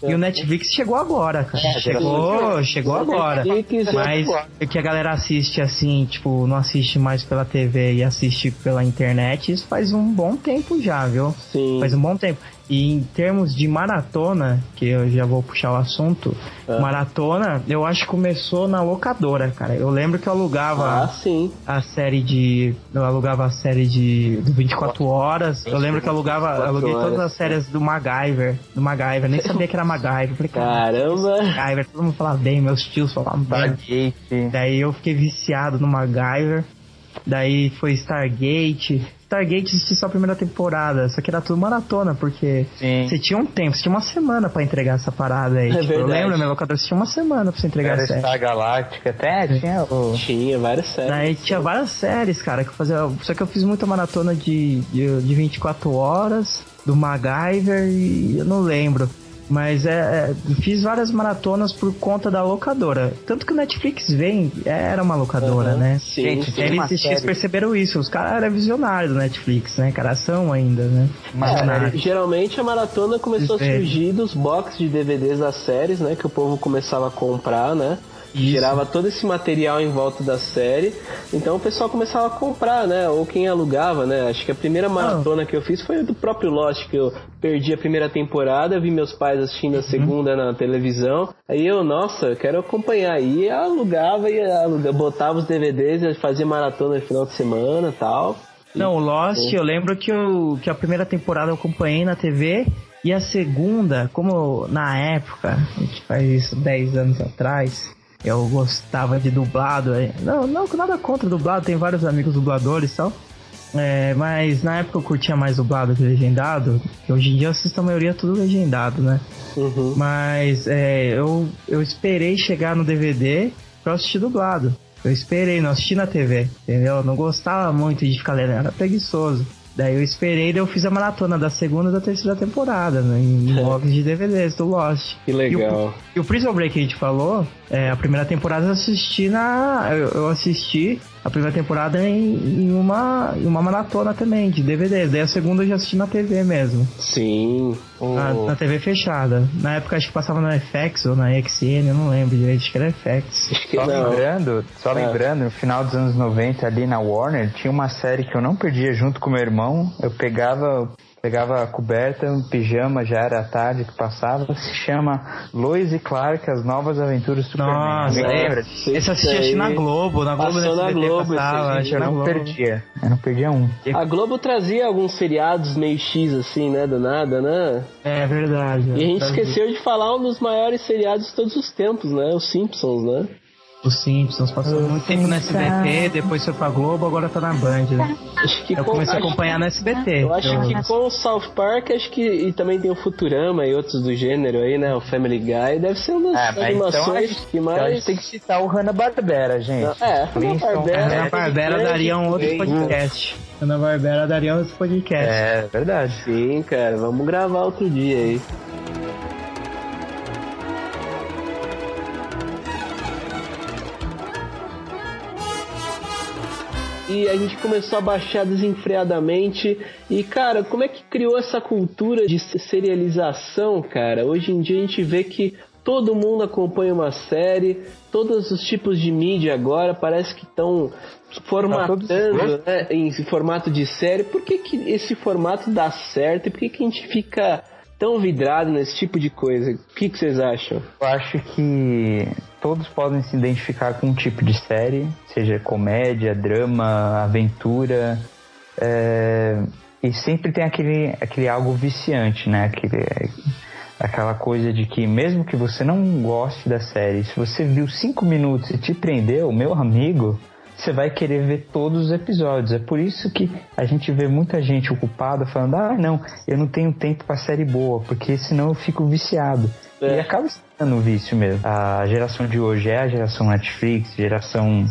S3: E o Netflix chegou agora, cara. chegou, chegou agora. Mas o que a galera assiste assim, tipo, não assiste mais pela TV e assiste pela internet, isso faz um bom tempo já, viu?
S1: Sim.
S3: Faz um bom tempo. E em termos de maratona, que eu já vou puxar o assunto,
S1: Ah.
S3: maratona, eu acho que começou na locadora, cara. Eu lembro que eu alugava
S1: Ah, sim.
S3: a série de. Eu alugava a série de do 24 horas. Eu lembro que eu alugava,
S1: 24
S3: aluguei todas as séries do MacGyver. Do MacGyver, nem sabia que era MacGyver. Falei, cara,
S1: Caramba.
S3: MacGyver, todo mundo falava bem, meus tios falavam bem. Daí eu fiquei viciado no MacGyver. Daí foi Stargate. Stargate assisti só a primeira temporada, só que era tudo maratona, porque
S12: Sim.
S3: você tinha um tempo, você tinha uma semana pra entregar essa parada aí.
S1: É
S3: Tipo, eu lembro, minha locadora você tinha uma semana pra você entregar
S12: Era
S3: a série.
S12: Star Galáctica. Até tinha o...
S1: Tinha várias séries.
S3: Daí tinha várias séries, cara, que eu fazia. Só que eu fiz muita maratona de, de, de 24 horas, do MacGyver e eu não lembro. Mas é, é, fiz várias maratonas por conta da locadora. Tanto que o Netflix vem, era uma locadora,
S1: Aham,
S3: né?
S1: Sim,
S12: Gente,
S1: sim.
S3: Eles, eles perceberam isso, os caras eram visionários do Netflix, né? Cara, são ainda, né? Visionários.
S1: Geralmente a maratona começou a
S3: É.
S1: surgir dos boxes de DVDs das séries, né? Que o povo começava a comprar, né?
S3: Isso.
S1: Gerava todo esse material em volta da série. Então o pessoal começava a comprar, né? Ou quem alugava, né? Acho que a primeira maratona que eu fiz foi do próprio Lost, que eu perdi a primeira temporada, vi meus pais assistindo
S3: Uhum.
S1: a segunda na televisão. Aí eu, nossa, quero acompanhar. E eu alugava e aluga- botava os DVDs e fazia maratona no final de semana e tal.
S3: Não, o Lost, eu lembro que, eu, que a primeira temporada eu acompanhei na TV e a segunda, como na época, a gente faz isso 10 anos atrás, eu gostava de dublado. é, Não, não, nada contra dublado, tem vários amigos dubladores e tal. É, mas na época eu curtia mais dublado que legendado. Hoje em dia eu assisto a maioria tudo legendado, né?
S1: Uhum.
S3: Mas é, eu, eu esperei chegar no DVD pra assistir dublado. Eu esperei, não assisti na TV, entendeu? Eu não gostava muito de ficar lendo, era preguiçoso. Daí eu esperei, daí eu fiz a maratona da segunda e da terceira temporada, né? Em blocos de DVDs do Lost.
S1: Que legal.
S3: E o Prison Break que a gente falou, é, a primeira temporada eu assisti na. Eu, eu assisti a primeira temporada em, em uma, em uma maratona também, de DVD. Daí a segunda eu já assisti na TV mesmo.
S1: Sim.
S3: Na, na TV fechada. Na época acho que passava na FX ou na XN, eu não lembro direito, acho que era FX.
S5: Só
S1: não.
S5: lembrando, só
S1: É.
S5: lembrando, no final dos anos 90, ali na Warner, tinha uma série que eu não perdia junto com meu irmão. Eu pegava, pegava a coberta, um pijama, já era a tarde que passava. Se chama Lois e Clark, As Novas Aventuras do Superman.
S3: Nossa,
S5: Me
S3: é.
S5: lembra?
S3: Esse eu assisti acho que na Globo, na Globo
S1: Passou na
S3: SBT
S1: Globo
S3: passava, que
S5: Eu não
S3: Globo.
S5: perdia. Eu não perdia um.
S1: A Globo trazia alguns seriados meio X assim, né? Do nada, né?
S3: É verdade.
S1: E a gente
S3: Trazia.
S1: esqueceu de falar um dos maiores seriados de todos os tempos, né? Os Simpsons, né?
S3: Os Simpsons passou muito tempo no SBT, depois foi pra Globo, agora tá na Band. né?
S1: Acho que
S3: Eu
S1: com-
S3: comecei a acompanhar no SBT.
S1: Eu acho que com o South Park, acho que. E também tem o Futurama e outros do gênero aí, né? O Family Guy. Deve ser uma das
S5: Ah, mas então
S1: animações
S5: gente,
S1: que
S5: então a
S1: mais.
S5: gente tem que citar o Hanna-Barbera, gente.
S1: É,
S5: Flintstones,
S1: Hanna-Barbera.
S5: né?
S3: Ana Barbera
S1: grande
S3: daria um outro podcast. Ana Barbera daria um outro podcast.
S5: É, verdade.
S1: Sim, cara. Vamos gravar outro dia aí. E a gente começou a baixar desenfreadamente. E, cara, como é que criou essa cultura de serialização, cara? Hoje em dia a gente vê que todo mundo acompanha uma série, todos os tipos de mídia agora parece que estão formatando né, em formato de série. Por que, que esse formato dá certo e por que, que a gente fica tão vidrado nesse tipo de coisa? O que, que vocês acham?
S5: Eu acho que todos podem se identificar com um tipo de série, seja comédia, drama, aventura. é, E sempre tem aquele, aquele algo viciante, né? Aquele, aquela coisa de que mesmo que você não goste da série, se você viu cinco minutos e te prendeu, meu amigo, você vai querer ver todos os episódios. É por isso que a gente vê muita gente ocupada falando: ah, não, eu não tenho tempo pra série boa, porque senão eu fico viciado.
S1: É.
S5: E acaba sendo um vício mesmo. A geração de hoje é a geração Netflix, geração.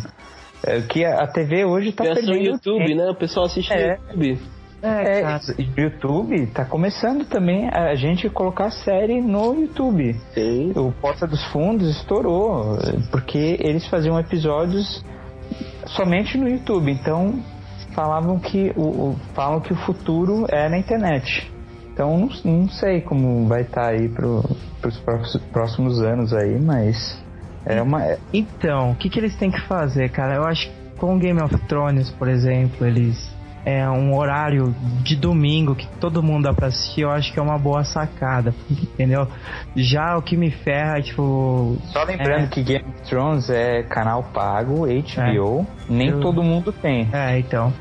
S5: É, que a TV hoje tá
S1: Geração
S5: perdendo
S1: YouTube,
S5: tempo.
S1: né? O pessoal assiste
S5: É.
S1: no YouTube.
S5: É,
S3: cara.
S5: o YouTube tá começando também a gente colocar série no YouTube.
S1: Sim.
S5: O Porta dos Fundos estourou, porque eles faziam episódios somente no YouTube. Então falavam que o, o- falam que o futuro é na internet. Então não, não sei como vai estar aí pro, pros próximos, próximos anos aí, mas é uma. é-
S3: Então, o que, que eles têm que fazer, cara? Eu acho que com Game of Thrones, por exemplo, eles. É um horário de domingo que todo mundo dá pra assistir, eu acho que é uma boa sacada, entendeu? Já o que me ferra é tipo.
S5: Só lembrando
S3: É.
S5: que Game of Thrones é canal pago, HBO, nem
S3: Eu-
S5: todo mundo tem.
S3: É, então.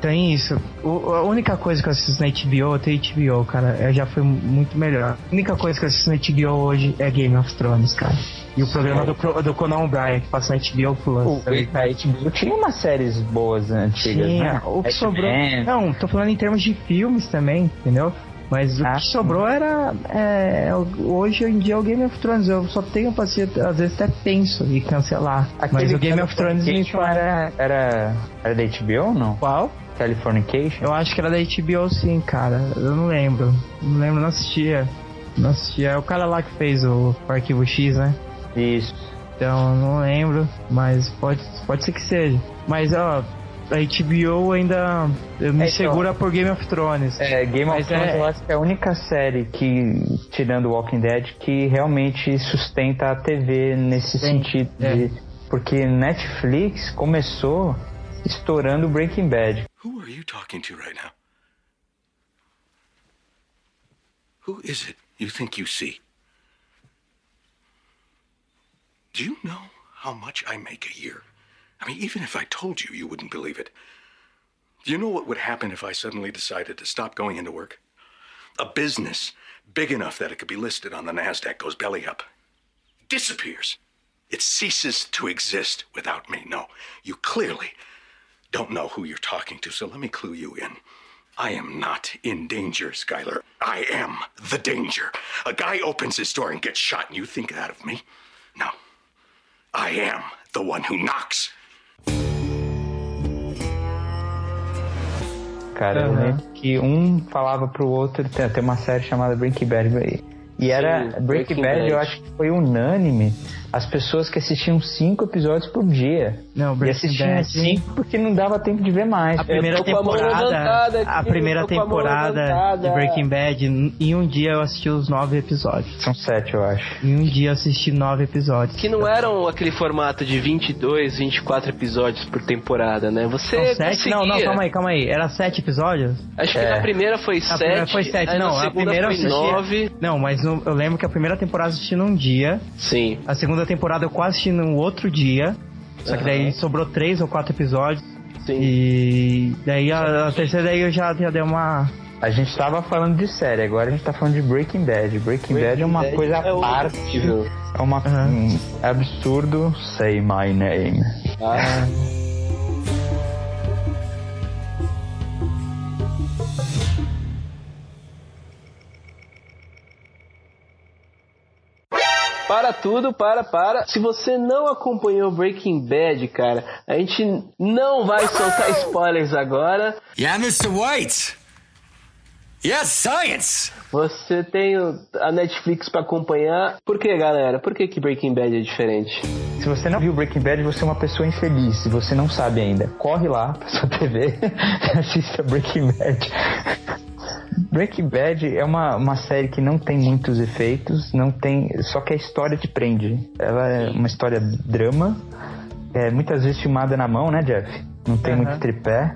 S3: Tem isso. O- a única coisa que eu assisto na HBO, eu tenho HBO, cara. é, Já foi muito melhor. A única coisa que eu assisto na HBO hoje é Game of Thrones, cara. E o programa do, do Conan O'Brien, que passa na HBO Plus.
S5: O, a HBO tinha umas séries boas antigas,
S3: Tinha.
S5: né?
S3: O que sobrou. Não, tô falando em termos de filmes também, entendeu? Mas o
S5: Ah,
S3: que sobrou era. é, hoje em dia é o Game of Thrones. Eu só tenho paciência, às vezes até penso em cancelar. Mas
S5: Aquele
S3: o Game of Thrones me faz.
S5: era, era, era da HBO ou não?
S3: Qual?
S5: Californication?
S3: Eu acho que era da HBO sim, cara. Eu não lembro. Não lembro, não assistia. Não assistia. É o cara lá que fez o, o Arquivo X, né?
S5: Isso.
S3: Então, não lembro. Mas pode, pode ser que seja. Mas, ó, a HBO ainda me
S5: É, então.
S3: segura por Game of Thrones.
S5: É, Game
S3: Mas
S5: of Thrones
S3: é-
S5: eu acho que é a única série que, tirando Walking Dead, que realmente sustenta a TV nesse
S3: Sim,
S5: sentido
S3: é.
S5: de... Porque Netflix começou estourando Breaking Bad.
S13: Who are you talking to right now? Who is it you think you see? Do you know how much I make a year? I mean, even if I told you, you wouldn't believe it. Do you know what would happen if I suddenly decided to stop going into work? A business big enough that it could be listed on the NASDAQ goes belly up, disappears. It ceases to exist without me. No, you clearly don't know who you're talking to, so let me clue you in. I am not in danger, Skylar. I am the danger. A guy opens his door and gets shot, and you think that of me? No. I am the one who knocks.
S5: Cara, eu
S12: Aham.
S5: lembro que um falava pro outro, tem, tem uma série chamada Breaking Bad aí. E era
S1: Sim,
S5: Breaking,
S1: Breaking
S5: Bad,
S1: Bad.
S5: eu acho que foi unânime as pessoas que assistiam cinco episódios por dia.
S3: Não,
S5: e
S3: Breaking
S5: assistiam
S3: Bad.
S5: cinco porque não dava tempo de ver mais.
S3: A primeira
S1: a
S3: temporada, a primeira
S1: a mão
S3: temporada de Breaking Bad, em um dia eu assisti os nove episódios.
S5: São sete, eu acho.
S3: Em um dia eu assisti nove episódios.
S1: Que não eram aquele formato de 22, 24 episódios por temporada, né? Você
S3: São sete? Não, não,
S1: conseguia.
S3: calma aí, calma aí. Era sete episódios?
S1: Acho que
S5: É.
S1: na primeira foi
S3: A
S1: sete.
S3: primeira foi sete, não.
S1: na
S3: A
S1: segunda
S3: primeira
S1: foi nove.
S3: Não, mas no- eu lembro que a primeira temporada eu assisti num dia.
S1: Sim.
S3: A segunda temporada eu quase assisti num outro dia. Só que daí sobrou três ou quatro episódios.
S1: Sim.
S3: E daí a, a terceira daí eu já, já dei uma.
S5: A gente tava falando de série, agora a gente tá falando de Breaking Bad. Breaking, Bad é uma
S1: Bad
S5: coisa
S1: é
S5: à
S1: outro
S5: parte. É uma, um absurdo. Say my name.
S1: Ah, Para tudo, para, para. Se você não acompanhou Breaking Bad, cara, a gente não vai soltar spoilers agora.
S10: Yeah, Mr. White. Yes, science.
S1: Você tem a Netflix pra acompanhar. Por que, galera? Por que, que Breaking Bad é diferente?
S5: Se você não viu Breaking Bad, você é uma pessoa infeliz. Se você não sabe ainda, corre lá pra sua TV *laughs* e assista Breaking Bad. Breaking Bad é uma, uma série que não tem muitos efeitos, não tem, só que a história te prende. Ela é uma história drama, é muitas vezes filmada na mão, né, Jeff? Não tem
S3: Aham.
S5: muito tripé.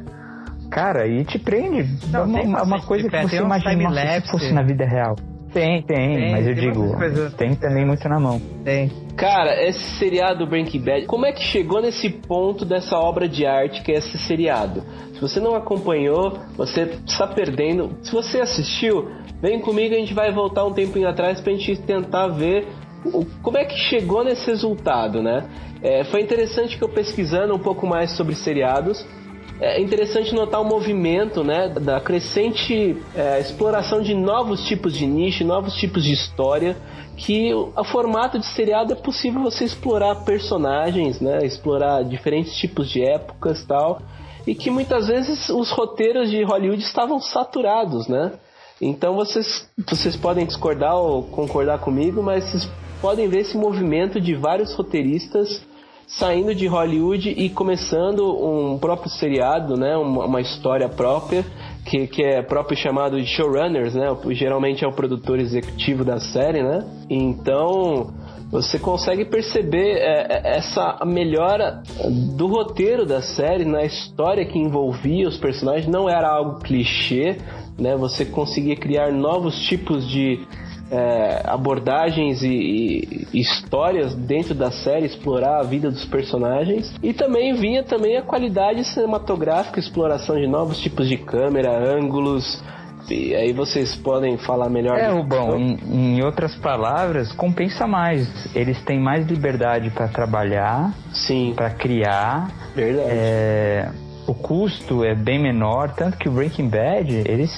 S5: Cara, e te prende.
S3: Não,
S5: é uma, uma- coisa
S3: tripé,
S5: que você imagina se fosse na vida real. Tem, tem,
S3: Tem,
S5: mas eu
S3: tem
S5: digo, tem também muito na mão.
S3: Tem.
S1: Cara, esse seriado Breaking Bad, como é que chegou nesse ponto dessa obra de arte que é esse seriado? Se você não acompanhou, você está perdendo. Se você assistiu, vem comigo, a gente vai voltar um tempinho atrás pra gente tentar ver como é que chegou nesse resultado, né? É, foi interessante que eu pesquisando um pouco mais sobre seriados, é interessante notar o movimento né, da crescente é, exploração de novos tipos de nicho, novos tipos de história, que o formato de seriado é possível você explorar personagens, né, explorar diferentes tipos de épocas tal, e que muitas vezes os roteiros de Hollywood estavam saturados, né? Então vocês, vocês podem discordar ou concordar comigo, mas vocês podem ver esse movimento de vários roteiristas saindo de Hollywood e começando um próprio seriado, né, uma, uma história própria, que, que é próprio chamado de showrunners, né, geralmente é o produtor executivo da série, né, então você consegue perceber é, é, essa melhora do roteiro da série, na história que envolvia os personagens, não era algo clichê, né, você conseguia criar novos tipos de é, abordagens e, e histórias dentro da série, explorar a vida dos personagens. E também vinha também a qualidade cinematográfica, exploração de novos tipos de câmera, ângulos. E aí vocês podem falar melhor.
S5: É. Rubão, em, em outras palavras, compensa mais. Eles têm mais liberdade para trabalhar,
S1: Sim,
S5: para criar.
S1: verdade.
S5: É, o custo é bem menor, tanto que o Breaking Bad, eles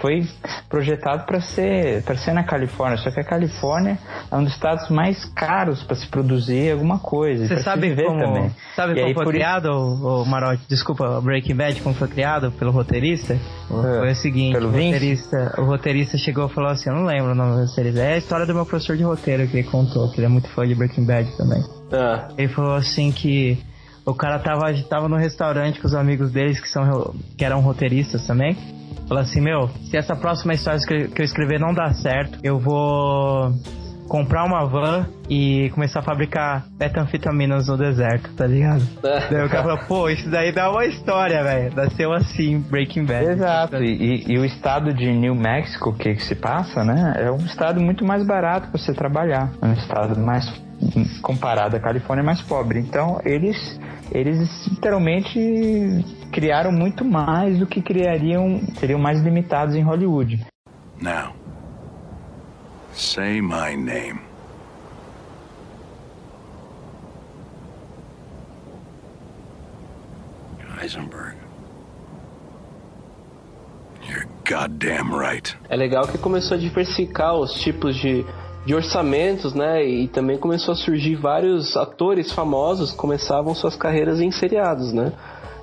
S5: foi projetado para ser para ser na Califórnia, só que a Califórnia é um dos estados mais caros para se produzir alguma coisa.
S3: Você sabe
S5: viver
S3: como,
S5: também.
S3: sabe
S5: E
S3: como
S5: aí,
S3: foi
S5: por
S3: criado, o Marote? Desculpa, Breaking Bad, como foi criado pelo roteirista?
S5: É,
S3: Foi o seguinte,
S5: pelo
S3: o
S5: Vince?
S3: roteirista, o roteirista chegou e falou assim, eu não lembro o nome do roteirista, é a história do meu professor de roteiro que ele contou, que ele é muito fã de Breaking Bad também.
S1: Ah,
S3: Ele falou assim que o cara tava, tava no restaurante com os amigos deles que, são, que eram roteiristas também. Falou assim, meu, se essa próxima história que que eu escrever não dá certo, eu vou comprar uma van e começar a fabricar metanfetaminas no deserto, tá ligado? *laughs* Daí o cara falou, pô, isso daí dá uma história, velho. Nasceu assim, Breaking Bad.
S5: Exato, e, e- e o estado de New Mexico que se passa, né, é um estado muito mais barato para você trabalhar, é um estado mais comparado à Califórnia mais pobre. Então eles eles literalmente criaram muito mais do que criariam, seriam mais limitados em Hollywood.
S13: Now, say my name. Heisenberg. You're goddamn right.
S1: É legal que começou a diversificar os tipos de, de orçamentos, né? E também começou a surgir vários atores famosos que começavam suas carreiras em seriados, né?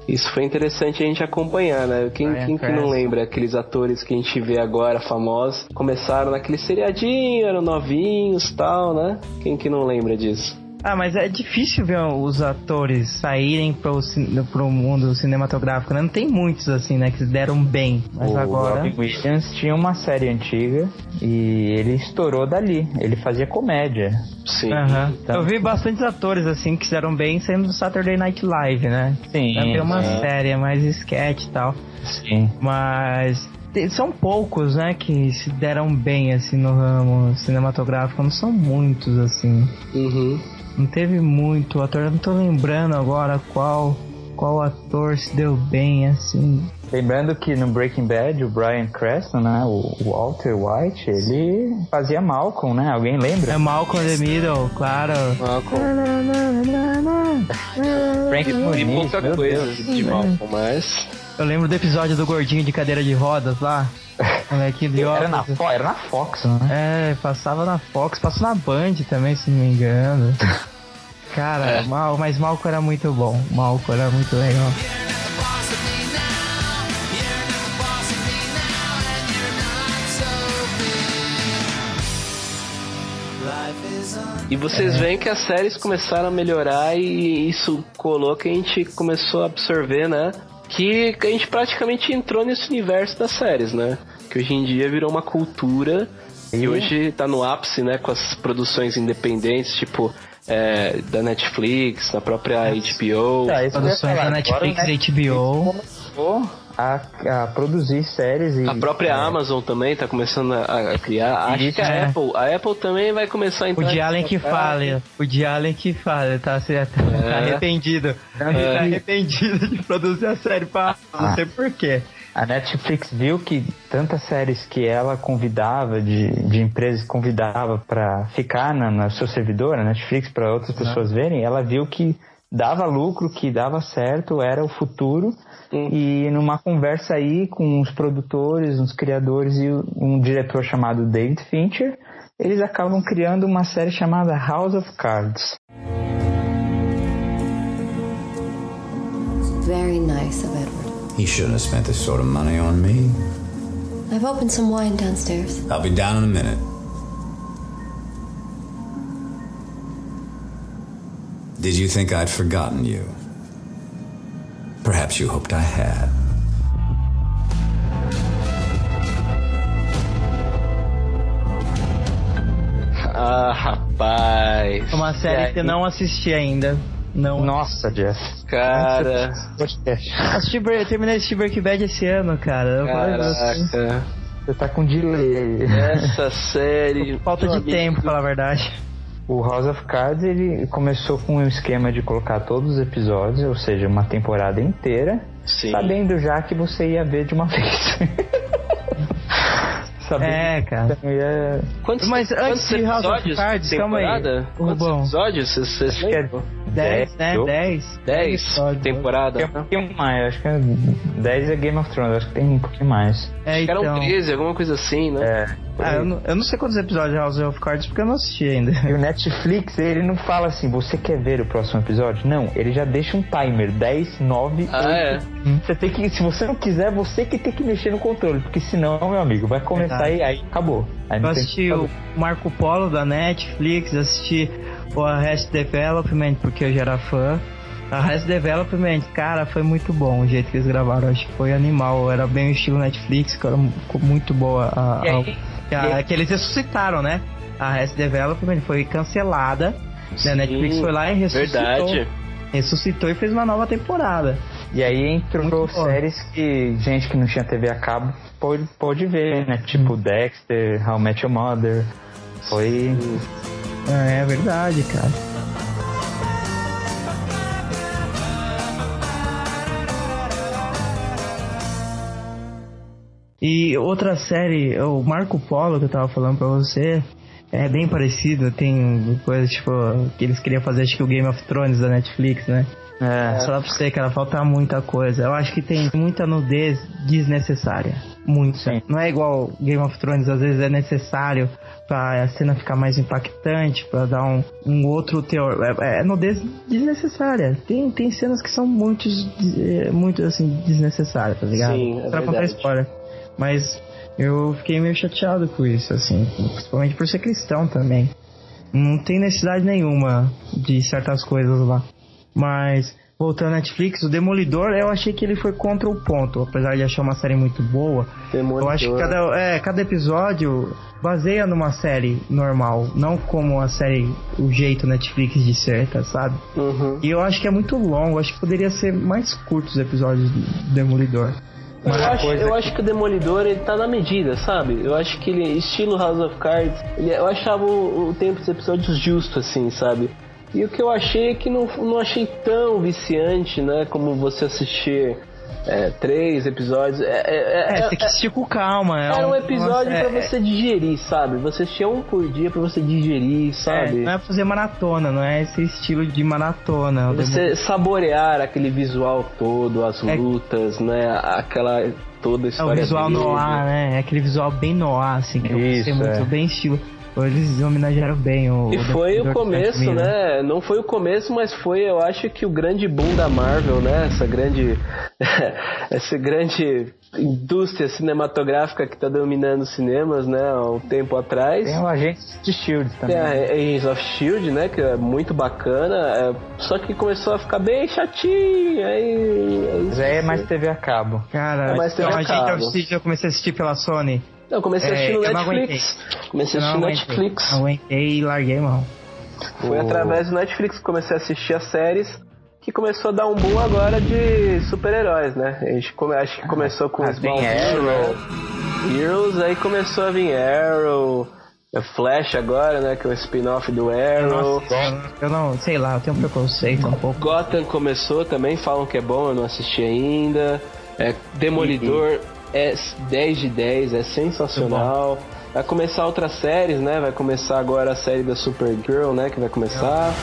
S1: Isso foi interessante a gente acompanhar, né? Quem, quem que não lembra aqueles atores que a gente vê agora famosos? Começaram naquele seriadinho, eram novinhos tal, né? Quem que não lembra disso?
S3: Ah, mas é difícil ver os atores saírem pro, pro mundo cinematográfico, né? Não tem muitos assim, né? Que se deram bem. Mas
S5: o
S3: agora.
S5: Robin Williams tinha uma série antiga e ele estourou dali. Ele fazia comédia.
S1: Sim.
S5: Então-
S3: Eu vi bastantes atores assim que fizeram bem saindo do Saturday Night Live, né?
S5: Sim.
S3: Tem uma
S5: sim,
S3: série mais sketch e tal.
S5: sim.
S3: Mas são poucos, né, que se deram bem assim no ramo cinematográfico. Não são muitos assim.
S1: Uhum.
S3: Não teve muito ator. Eu não tô lembrando agora qual qual ator se deu bem assim.
S5: Lembrando que no Breaking Bad, o Brian Cranston, né, o Walter White, ele fazia Malcolm, né? Alguém lembra?
S3: É Malcolm the Middle, claro.
S1: Malcolm.
S5: Frank
S1: E
S5: Muniz,
S1: pouca
S5: meu
S1: coisa
S5: Deus.
S1: de Malcolm, mas.
S3: Eu lembro do episódio do gordinho de cadeira de rodas lá. *laughs* Moleque de
S5: Era na. Fo- era na Fox, né?
S3: É, passava na Fox, passou na Band também, se não me engano. *laughs* Cara,
S1: É.
S3: mal, mas Malco era muito bom. Malco era muito legal.
S1: E vocês veem que as séries começaram a melhorar e isso colou que a gente começou a absorver, né? Que a gente praticamente entrou nesse universo das séries, né? Que hoje em dia virou uma cultura e hoje tá no ápice, né? Com as produções independentes, tipo é, da Netflix, da própria HBO.
S5: Tá, ia
S3: Produções
S5: falar.
S3: da Netflix e HBO.
S5: começou a, a produzir séries e
S1: A própria Amazon também tá começando a, a criar. Acho
S3: Isso,
S1: que a
S3: é.
S1: Apple, a Apple também vai começar a
S3: O
S1: entrar.
S3: de Allen que fale. O de Allen que fale, tá certo.
S1: É. *laughs*
S3: Tá arrependido. Tá arrependido de produzir a série pra. Não sei porquê.
S5: A Netflix viu que tantas séries que ela convidava, de, de empresas que convidava pra ficar na, na seu servidor, a Netflix, para outras pessoas verem, ela viu que dava lucro, que dava certo, era o futuro. E numa conversa aí com os produtores, os criadores e um diretor chamado David Fincher, eles acabam criando uma série chamada House of Cards.
S14: Very nice of Edward.
S15: He shouldn't have spent this sort of money on me.
S14: I've opened some wine downstairs.
S15: I'll be down in a minute. Did you think I'd forgotten you? Perhaps you hoped I had.
S1: Ah, rapaz.
S3: Uma série que eu não assisti ainda. Não.
S5: Nossa, Jeff.
S1: Cara.
S3: Assisti, terminei de Breaking Bad esse ano, cara.
S1: Caraca.
S5: Você tá com delay.
S1: Essa série.
S3: Falta de
S1: amigo,
S3: tempo, pra falar a verdade.
S5: O House of Cards ele começou com um esquema de colocar todos os episódios, ou seja, uma temporada inteira,
S1: Sim.
S5: sabendo já que você ia ver de uma *laughs* vez. sabendo
S3: É, cara.
S5: você ia...
S1: Quantos,
S3: Mas antes de House of Cards, calma aí.
S1: Quantos
S3: Rubão.
S1: episódios? Vocês vocês
S5: Acho que é
S1: lembram?
S3: 10, né?
S5: eu-
S3: 10.
S1: 10
S3: episódios.
S1: temporada.
S5: Tem um pouquinho mais, acho que é 10 é Game of Thrones, acho que tem um pouquinho mais.
S3: É,
S1: Acho que eram
S3: então.
S1: 13, alguma coisa assim, né?
S5: É.
S3: Ah, eu não, eu não sei quantos episódios de House of Cards porque eu não assisti ainda.
S5: E o Netflix, ele não fala assim, você quer ver o próximo episódio? Não, ele já deixa um timer, 10, 9,
S1: Ah, é.
S5: Você tem que, se você não quiser, você que tem que mexer no controle, porque senão, meu amigo, vai começar
S3: Verdade.
S5: e aí acabou. Aí
S3: Eu assisti o. Marco Polo da Netflix, assisti o Arrest Development porque eu já era fã. Arrest Development, cara, foi muito bom o jeito que eles gravaram. Acho que foi animal, era bem o estilo Netflix, cara, ficou muito boa. A,
S5: aí-
S3: a-
S5: e
S3: a- que eles ressuscitaram, né? A Arrest Development foi cancelada. né? A Netflix foi lá e ressuscitou.
S1: Verdade.
S3: Ressuscitou e fez uma nova temporada.
S5: E aí entrou séries que gente que não tinha TV a cabo pôde, pôde ver, né? Tipo Dexter, How I Met Your Mother. Foi.
S3: É, é verdade, cara. E outra série, o Marco Polo que eu tava falando pra você, é bem parecido, tem coisa tipo que eles queriam fazer acho que o Game of Thrones da Netflix, né?
S5: É.
S3: Só pra você, cara, falta muita coisa. Eu acho que tem muita nudez desnecessária. Muita. Não é igual Game of Thrones, às vezes é necessário pra a cena ficar mais impactante, pra dar um, um outro teor. É, é nudez desnecessária. Tem, tem cenas que são muito, eh, muito assim, desnecessárias, tá ligado?
S1: Sim, é
S3: pra
S1: verdade.
S3: spoiler. Mas eu fiquei meio chateado com isso, assim. Principalmente por ser cristão também. Não tem necessidade nenhuma de certas coisas lá. Mas, voltando à Netflix, o Demolidor, eu achei que ele foi contra o ponto. Apesar de achar uma série muito boa, eu acho que cada, é, cada episódio baseia numa série normal. Não como a série, o jeito Netflix de ser, tá, sabe?
S1: Uhum.
S3: E eu acho que é muito longo. Acho que poderia ser mais curtos os episódios do Demolidor.
S1: Eu acho, eu
S3: que-
S1: acho que o Demolidor ele tá na medida, sabe? Eu acho que ele, estilo House of Cards, ele- eu achava o, o tempo dos episódios justo, assim, sabe? E o que eu achei é que não, não achei tão viciante, né? Como você assistir é, três episódios. É, é,
S3: É, tem que assistir com calma. é
S1: Era um
S3: um-
S1: episódio
S3: é-
S1: pra você digerir, sabe? Você assistia um por dia pra você digerir,
S3: É,
S1: sabe?
S3: não é fazer maratona, não é esse estilo de maratona.
S1: Você saborear aquele visual todo, as
S3: É.
S1: lutas, né? Aquela toda a
S3: É o
S1: história.
S3: visual
S1: dele.
S3: noir, né? É aquele visual bem noir, assim, que eu
S1: Isso,
S3: gostei muito,
S1: é.
S3: bem estilo. Eles homenagearam bem o.
S1: E foi o começo,
S3: Miller.
S1: né? Não foi o começo, mas foi, eu acho que o grande boom da Marvel, né? Essa grande, *laughs* essa grande indústria cinematográfica que tá dominando os cinemas, né? Há um tempo atrás.
S5: Tem o Agentes de Shield também.
S1: Tem a Agents of Shield, né? Que é muito bacana. é, só que começou a ficar bem chatinho. Aí,
S5: Mas aí é mais TV a cabo.
S3: Cara,
S1: É, mas tem
S3: então, a
S1: a cabo.
S3: eu assisti- eu comecei a assistir pela Sony.
S1: Eu comecei a
S3: É,
S1: assistir no Netflix. Comecei a assistir no. Netflix.
S3: Aguentei e larguei mão.
S1: Foi através do Netflix que comecei a assistir as séries que começou a dar um boom agora de super-heróis, né? A gente come- acho que começou com
S5: Ah,
S1: os
S5: tem Arrow.
S1: Heroes, aí começou a vir Arrow, Flash agora, né? Que é o spin-off do Arrow.
S3: Nossa, eu não, sei lá, eu tenho um preconceito um pouco.
S1: Gotham começou também, falam que é bom, eu não assisti ainda. É, Demolidor é 10 de 10, é sensacional. Vai começar outras séries, né? Vai começar agora a série da Supergirl, né? Que vai começar.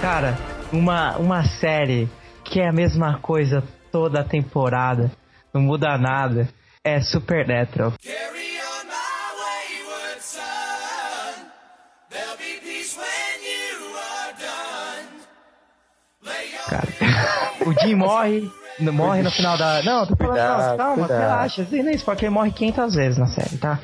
S3: Cara, uma, uma série que é a mesma coisa toda a temporada, não muda nada, é Supernatural. Cara, *laughs* o Jim morre, morre no final da. Não, tô falando,
S5: Cuidado,
S3: não, calma,
S5: cuidado.
S3: relaxa, isso aí não é spoiler, ele morre 500 vezes na série, tá?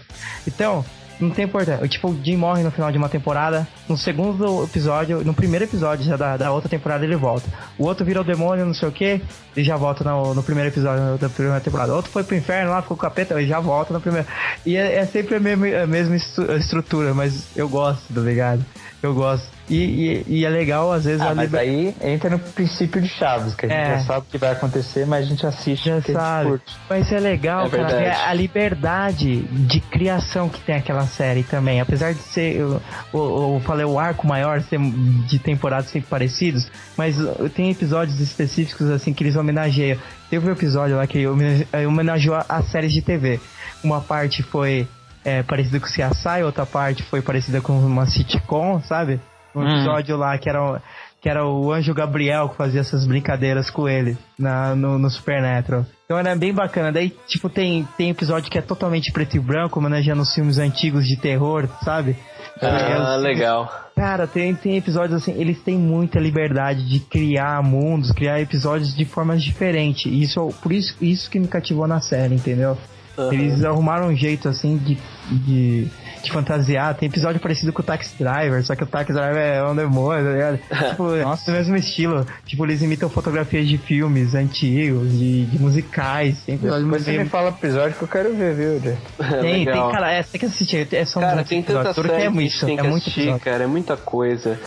S3: Então, não tem importância. Tipo, o Jim morre no final de uma temporada, no segundo episódio, no primeiro episódio já da, da outra temporada ele volta. O outro vira o demônio, não sei o que, ele já volta no, no primeiro episódio da primeira temporada. O outro foi pro inferno lá, ficou com o capeta, ele já volta no primeiro. E é, é sempre a mesma, a mesma estru- estrutura, mas eu gosto, tá ligado? Eu gosto. E, e, e é legal, às vezes,
S5: Ah,
S3: a
S5: mas
S3: liber-
S5: aí entra no princípio de Chaves, que a gente
S3: É.
S5: já sabe o que vai acontecer, mas a gente assiste
S3: Já
S5: porque a gente
S3: sabe.
S5: curte.
S3: Mas é legal,
S1: É
S3: cara,
S1: verdade.
S3: é a liberdade de criação que tem aquela série também. Apesar de ser, eu, eu, eu falei, o arco maior ser de temporadas sempre parecidos, mas uh, tem episódios específicos assim que eles homenageiam. Teve um episódio lá que eh, homenageou a- as séries de TV. Uma parte foi é, parecida com o CSI, outra parte foi parecida com uma sitcom, sabe? Um
S5: Hum.
S3: episódio lá que era, o- que era o Anjo Gabriel que fazia essas brincadeiras com ele na, no, no Supernatural. Então era bem bacana. Daí, tipo, tem, tem episódio que é totalmente preto e branco, homenageando os filmes antigos de terror, sabe?
S1: Ah,
S3: É,
S1: legal.
S3: Cara, tem, tem episódios assim, eles têm muita liberdade de criar mundos, criar episódios de formas diferentes. E Isso, por isso, isso que me cativou na série, entendeu?
S1: Aham.
S3: Eles arrumaram um jeito assim de, de, de fantasiar. Tem episódio parecido com o Taxi Driver, só que o Taxi Driver é um demônio, tá ligado? *laughs* tipo, nossa, no mesmo estilo. Tipo, eles imitam fotografias de filmes antigos, de, de musicais. Tem episódio
S5: Depois você me fala episódio que eu quero ver, viu, Jay? *laughs*
S3: tem,
S1: Legal.
S3: tem, cara, é, você tem que assistir. É só
S1: Cara,
S3: uns
S1: tem tanta
S3: episódios,
S1: série
S3: é muito,
S1: tem
S3: é
S1: que
S3: muito
S1: assistir,
S3: episódio.
S1: cara, é muita coisa.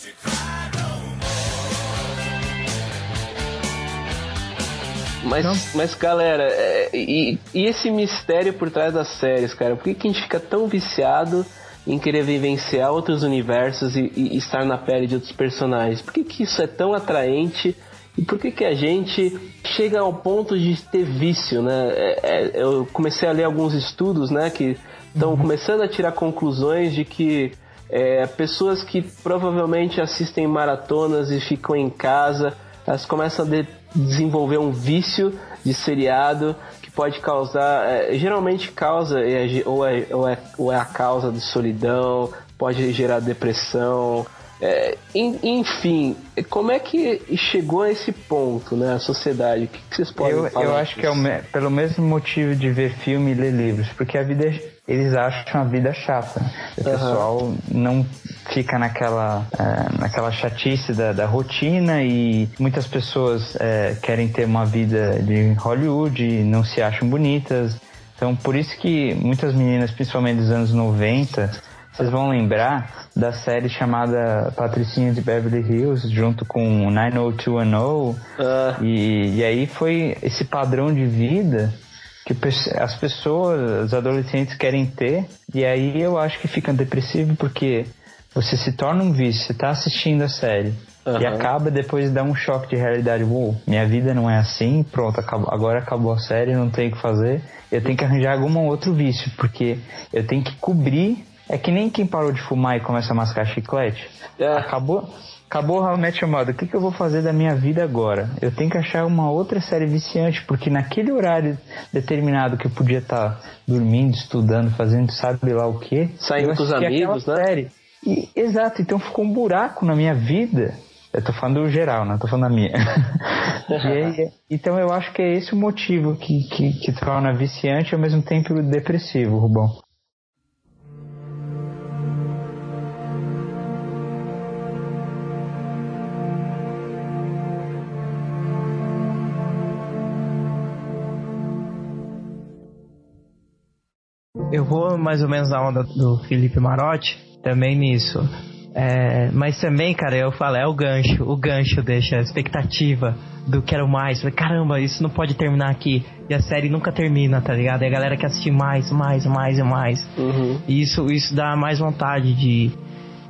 S1: Mas, mas galera, é, e, e esse mistério por trás das séries, cara? Por que, que a gente fica tão viciado em querer vivenciar outros universos e, e estar na pele de outros personagens? Por que, que isso é tão atraente E por que que a gente chega ao ponto de ter vício, né? É- é- eu comecei a ler alguns estudos, né, que estão começando a tirar conclusões de que é, pessoas que provavelmente assistem maratonas e ficam em casa, elas começam a de- desenvolver um vício de seriado que pode causar, é, geralmente causa é, ou é, ou, é, ou é a causa de solidão, pode gerar depressão. é, en- enfim, como é que chegou a esse ponto, né, a sociedade? O que, que vocês podem
S5: Eu,
S1: falar?
S5: eu acho que é o pelo mesmo motivo de ver filme e ler livros, porque a vida eles acham a vida chata. O
S1: Aham.
S5: pessoal não fica naquela eh, naquela chatice da, da rotina e muitas pessoas eh, querem ter uma vida de Hollywood e não se acham bonitas. Então por isso que muitas meninas, principalmente dos anos 90, vocês vão lembrar da série chamada Patricinha de Beverly Hills, junto com 90210. E, e aí foi esse padrão de vida que as pessoas, os adolescentes querem ter. E aí eu acho que fica depressivo porque você se torna um vício, você tá assistindo a série. E
S1: Aham.
S5: acaba depois dá um choque de realidade. Uou, minha vida não é assim, pronto, acabou, agora acabou a série, não tem o que fazer. Eu tenho que arranjar algum outro vício, porque eu tenho que cobrir. É que nem quem parou de fumar e começa a mascar chiclete. Acabou, acabou How I Met Your Mother. O que, que eu vou fazer da minha vida agora? Eu tenho que achar uma outra série viciante, porque naquele horário determinado que eu podia estar dormindo, estudando, fazendo sabe lá o que.
S1: Saindo com os amigos, né?
S5: Série. E, exato, então ficou um buraco na minha vida. Eu tô falando do geral, não tô falando da minha. *laughs* E aí, então eu acho que é esse o motivo que, que, que torna viciante e ao mesmo tempo depressivo, Rubão.
S3: Eu vou mais ou menos na onda do Felipe Marotti, também nisso. É, mas também, cara, eu falo, é o gancho. O gancho deixa a expectativa do quero mais. Caramba, isso não pode terminar aqui. E a série nunca termina, tá ligado? E a galera quer assistir mais, mais, mais e mais. E isso, isso dá mais vontade de,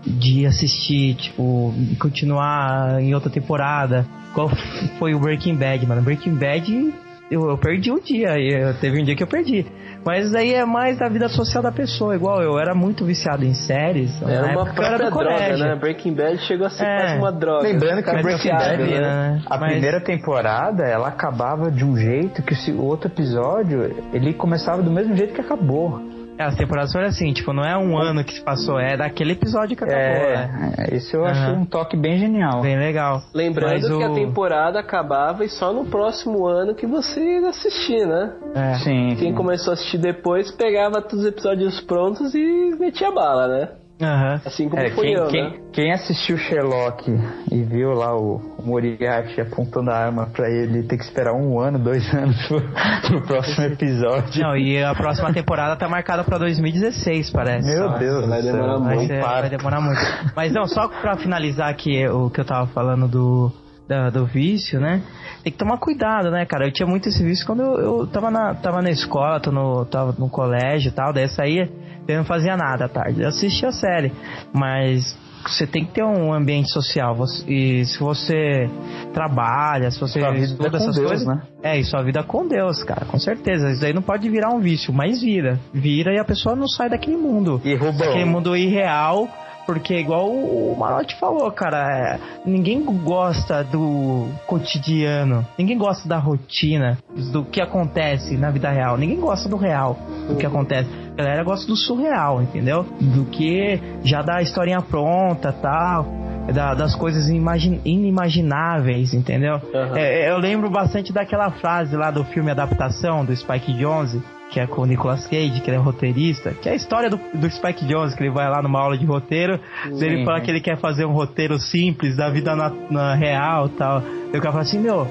S3: de assistir, tipo, continuar em outra temporada. Qual foi o Breaking Bad, mano? Breaking Bad, eu, eu perdi um dia. Eu, teve um dia que eu perdi. Mas aí é mais da vida social da pessoa. Igual eu era muito viciado em séries.
S1: Era uma
S3: época era
S1: própria
S3: do
S1: droga,
S3: colégio.
S1: né? Breaking Bad chegou a ser
S3: É.
S1: quase uma droga.
S5: Lembrando que Breaking Bad,
S1: né?
S5: a
S3: Mas-
S5: primeira temporada, ela acabava de um jeito que o outro episódio, ele começava do mesmo jeito que acabou.
S3: É, as temporadas foram assim, tipo, não é um ano que se passou, é daquele episódio que acabou, né?
S5: É, isso eu achei
S3: Aham.
S5: um toque bem genial.
S3: Bem legal.
S1: Lembrando
S3: Mas
S1: que a
S3: o-
S1: temporada acabava e só no próximo ano que você ia assistir, né?
S3: É.
S5: Sim.
S1: Quem começou a assistir depois pegava todos os episódios prontos e metia bala, né?
S3: Aham.
S1: Assim como
S5: É,
S1: fui
S5: quem,
S1: eu,
S5: quem-
S1: né?
S5: quem assistiu Sherlock e viu lá o, Moriarty apontando a arma pra ele ter que esperar um ano, dois *laughs* anos pro, pro próximo episódio.
S3: Não, e a próxima temporada tá marcada pra 2016, parece.
S5: Meu
S3: Só.
S5: Deus
S1: vai demorar
S3: Vai,
S1: muito.
S3: ser- vai demorar muito. Mas não, só pra finalizar aqui o que eu tava falando do, da- do vício, né? Tem que tomar cuidado, né, cara? Eu tinha muito esse vício quando eu, eu tava, na, tava na escola, tô no, tava no colégio e tal, daí eu saía, eu não fazia nada à tarde. Eu assistia a série, mas você tem que ter um ambiente social. Você- e se você trabalha, se você
S5: Sua vida
S3: estuda essas
S5: Deus,
S3: coisas,
S5: né?
S3: é, e sua vida com Deus, cara, com certeza. Isso aí não pode virar um vício, mas vira. Vira e a pessoa não sai daquele mundo.
S5: E Rubão,
S3: Aquele mundo irreal, porque igual o Marotti falou, cara, é, ninguém gosta do cotidiano, ninguém gosta da rotina, do que acontece na vida real, ninguém gosta do real, do que acontece. Galera gosta do surreal, entendeu? Do que já dá a historinha pronta tal. da- das coisas imagi- inimagináveis, entendeu? É, eu lembro bastante daquela frase lá do filme Adaptação, do Spike Jonze, que é com o Nicolas Cage, que ele é roteirista, que é a história do, do Spike Jonze, que ele vai lá numa aula de roteiro, ele fala que ele quer fazer um roteiro simples da vida na, na real tal. E o cara fala assim, meu,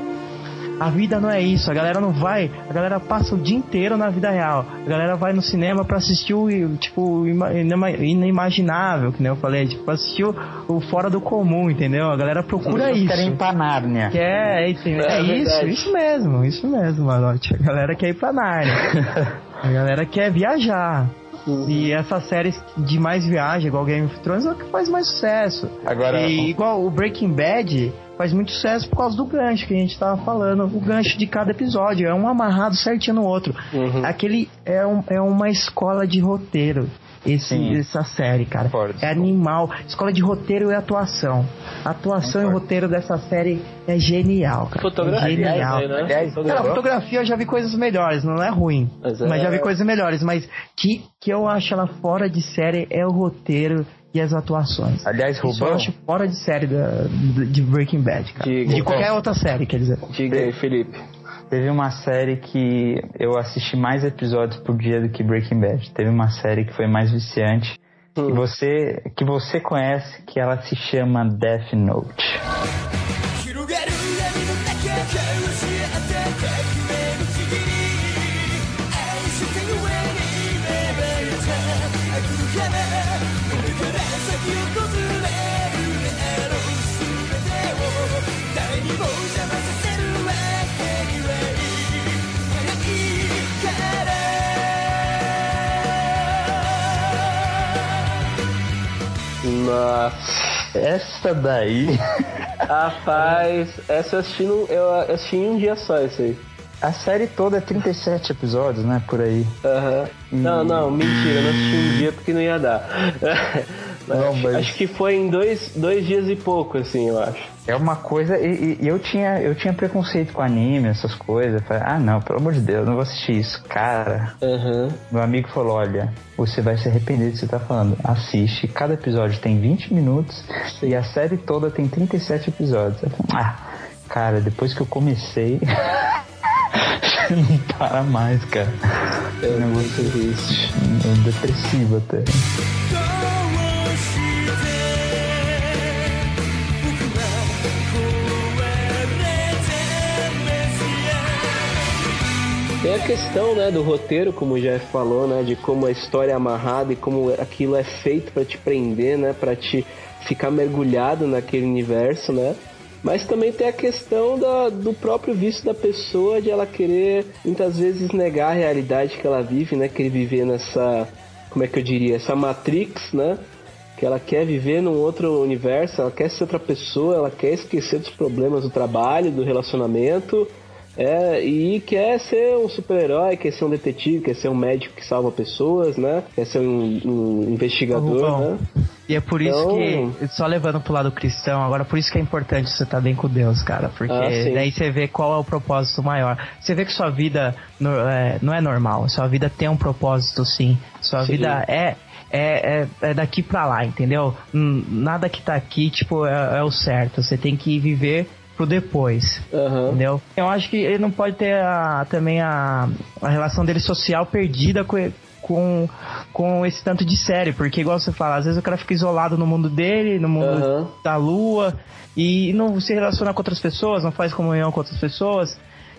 S3: a vida não é isso, a galera não vai, a galera passa o dia inteiro na vida real. A galera vai no cinema pra assistir o, tipo, inimaginável, que nem eu falei, tipo, assistir o, o fora do comum, entendeu? A galera procura
S5: Eles
S3: isso.
S5: querem ir pra Nárnia.
S3: Que é, é, é,
S1: É
S3: isso,
S1: verdade.
S3: isso mesmo, isso mesmo, Manote. A galera quer ir pra Nárnia. *laughs* a galera quer viajar. E essas séries de mais viagem, igual Game of Thrones, é o que faz mais sucesso.
S5: Agora-
S3: E igual o Breaking Bad, faz muito sucesso por causa do gancho que a gente tava falando. O gancho de cada episódio. É um amarrado certinho no outro. Aquele é, um, é uma escola de roteiro. Esse,
S5: Sim.
S3: essa série, cara.
S5: Concordo.
S3: É animal. Escola de roteiro e atuação. A atuação e roteiro dessa série é genial, cara.
S1: Fotografia,
S3: é genial.
S1: aliás, né?
S5: Aliás,
S3: Cara, fotografia eu já vi coisas melhores, não é ruim.
S1: Mas
S3: Mas,
S1: é-
S3: já vi coisas melhores. Mas que, que eu acho ela fora de série é o roteiro e as atuações.
S5: Aliás,
S3: Isso eu
S5: Rubão,
S3: acho fora de série da, de Breaking Bad, cara.
S1: Diga.
S3: de qualquer outra série, quer dizer.
S1: Diga aí, Felipe.
S5: teve uma série que eu assisti mais episódios por dia do que Breaking Bad. Teve uma série que foi mais viciante. Que você, que você conhece, que ela se chama Death Note.
S1: Nossa.
S5: Essa daí. *laughs*
S1: Rapaz, essa eu assisti, num, eu assisti em um dia só isso aí.
S5: A série toda é 37 episódios, né? Por aí.
S1: Aham. Não, não, mentira, não assisti um dia porque não ia dar. *laughs*
S5: Não,
S1: acho,
S5: mas-
S1: acho que foi em dois, dois dias e pouco, assim, eu acho.
S5: É uma coisa. E, e- eu, tinha, eu tinha preconceito com anime, essas coisas. Falei, ah, não, pelo amor de Deus, não vou assistir isso. Cara,
S1: Aham.
S5: meu amigo falou: olha, você vai se arrepender do que você tá falando. Assiste, cada episódio tem 20 minutos e a série toda tem 37 episódios. Eu falei, ah, cara, depois que eu comecei. *laughs* não para mais, cara.
S1: É
S5: um
S1: muito triste.
S5: É depressivo até.
S1: Tem a questão, né, do roteiro, como o Jeff falou, né, de como a história é amarrada e como aquilo é feito pra te prender, né, para te ficar mergulhado naquele universo, né? Mas também tem a questão da, do próprio vício da pessoa de ela querer muitas vezes negar a realidade que ela vive, né? Querer viver nessa, como é que eu diria, essa matrix, né? Que ela quer viver num outro universo, ela quer ser outra pessoa, ela quer esquecer dos problemas do trabalho, do relacionamento, é, e quer ser um super-herói, quer ser um detetive, quer ser um médico que salva pessoas, né? Quer ser um, um investigador, né?
S3: E é por isso
S1: Então-
S3: que, só levando pro lado cristão, agora por isso que é importante você estar bem com Deus, cara. Porque
S1: Ah,
S3: daí você vê qual é o propósito maior. Você vê que sua vida no- é, não é normal, sua vida tem um propósito sim. Sua
S1: Sim.
S3: vida é. É, é, é daqui pra lá, entendeu? Nada que tá aqui, tipo, é, é o certo. Você tem que viver pro depois.
S1: Aham.
S3: Entendeu? Eu acho que ele não pode ter a- também a, a relação dele social perdida com, com, com esse tanto de série, porque igual você fala, às vezes o cara fica isolado no mundo dele, no mundo
S1: Aham.
S3: da lua, e não se relaciona com outras pessoas, não faz comunhão com outras pessoas,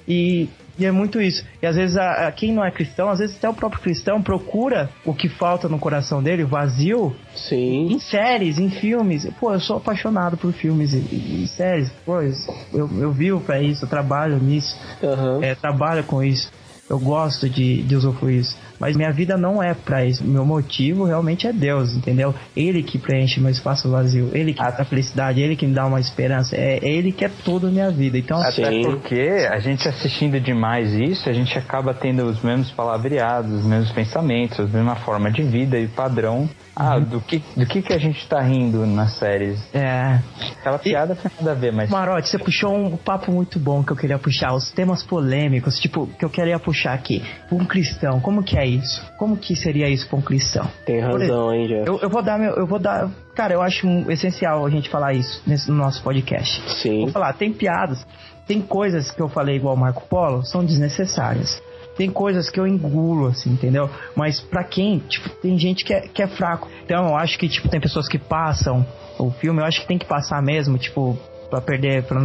S3: e, e é muito isso. E às vezes a, a- quem não é cristão, às vezes até o próprio cristão procura o que falta no coração dele, o vazio,
S1: Sim.
S3: em séries, em filmes. Pô, eu sou apaixonado por filmes e, e- e séries. Pô, eu, eu vivo pra isso, eu trabalho nisso,
S1: Aham.
S3: é, trabalho com isso. Eu gosto de, de usufruir isso. Mas minha vida não é pra isso. Meu motivo realmente é Deus, entendeu? Ele que preenche meu espaço vazio. Ele que dá a felicidade, ele que me dá uma esperança. É, é ele que é tudo a minha vida. Então,
S5: Até
S1: Sim.
S5: porque a gente assistindo demais isso, a gente acaba tendo os mesmos palavreados, os mesmos pensamentos, a mesma forma de vida e padrão. Ah, do que, do que que a gente tá rindo nas séries?
S3: é.
S5: Aquela piada tem nada a ver, mas
S3: Marote, você puxou um papo muito bom que eu queria puxar, os temas polêmicos, tipo, que eu queria puxar aqui. Um cristão, como que é isso? Como que seria isso pra um cristão?
S1: Tem razão, hein, Jeff?
S3: Eu, eu vou dar meu, eu vou dar, cara, eu acho essencial a gente falar isso nesse, no nosso podcast.
S1: Sim.
S3: Vou falar, tem piadas, tem coisas que eu falei igual Marco Polo, são desnecessárias. Tem coisas que eu engulo, assim, entendeu? Mas pra quem, tipo, tem gente que é, que é fraco. Então eu acho que, tipo, tem pessoas que passam o filme, eu acho que tem que passar mesmo, tipo, pra perder, pra,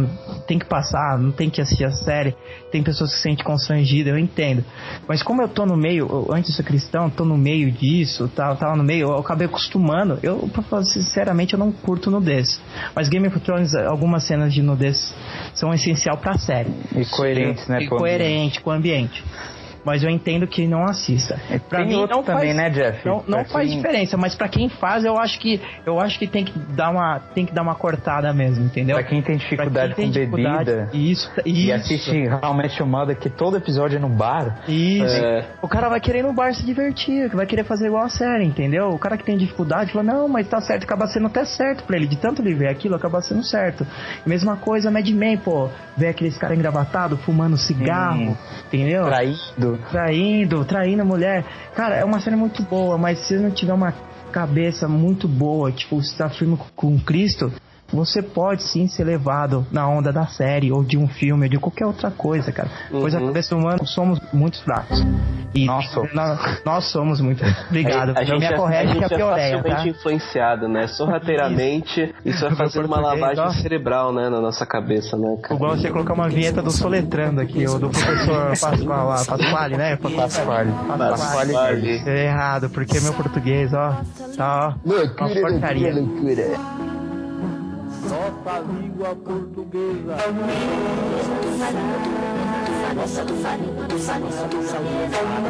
S3: tem que passar, não tem que assistir a série. Tem pessoas que se sentem constrangidas, eu entendo. Mas como eu tô no meio, eu, antes de ser cristão, tô no meio disso, tava, tava no meio, eu acabei acostumando. Eu, pra falar sinceramente, eu não curto nudez. Mas Game of Thrones, algumas cenas de nudez são essencial pra série.
S5: e coerentes, né?
S3: E coerente com o ambiente. Mas eu entendo que não assista. Pra
S5: Tem
S3: mim
S5: outro
S3: não
S5: também,
S3: faz,
S5: né, Jeff?
S3: Não, não faz
S5: quem-
S3: diferença, mas pra quem faz, eu acho que eu acho que tem que dar uma tem que dar uma cortada mesmo, entendeu?
S5: Pra quem tem dificuldade
S3: quem
S5: com
S3: tem dificuldade,
S5: bebida
S3: isso,
S5: e
S3: isso.
S5: assiste How I Met Your Mother, que todo episódio é no bar.
S3: Isso.
S1: É.
S3: O cara vai querer ir no bar se divertir, vai querer fazer igual a série, entendeu? O cara que tem dificuldade fala, não, mas tá certo, acaba sendo até certo pra ele. De tanto ele ver aquilo, acaba sendo certo. Mesma coisa, Mad Men, pô. Ver aqueles caras engravatados, fumando cigarro,
S5: Sim.
S3: entendeu?
S5: Traindo.
S3: Traindo, a mulher. Cara, é uma série muito boa, mas se não tiver uma cabeça muito boa, tipo, se tá firme com Cristo, você pode sim ser levado na onda da série, ou de um filme, ou de qualquer outra coisa, cara. Pois a cabeça humana somos muito fracos. E
S5: Nós somos.
S3: nós, nós somos muito. Obrigado.
S1: A
S3: não
S1: gente,
S3: me
S1: é, a
S3: que
S1: gente
S3: é
S1: é
S3: pioreia,
S1: facilmente
S3: tá?
S1: influenciado, né? Sorrateiramente, isso vai
S3: Meu
S1: fazer uma lavagem
S3: ó.
S1: cerebral, né? Na nossa cabeça, né, cara?
S3: Igual você colocar uma vinheta do Soletrando aqui, ou do professor *laughs* Pascoal lá, Pasquale, né?
S5: Pasquale.
S3: Pasquale.
S1: Pasquale.
S3: É errado, porque meu português, ó, tá, ó, uma porcaria.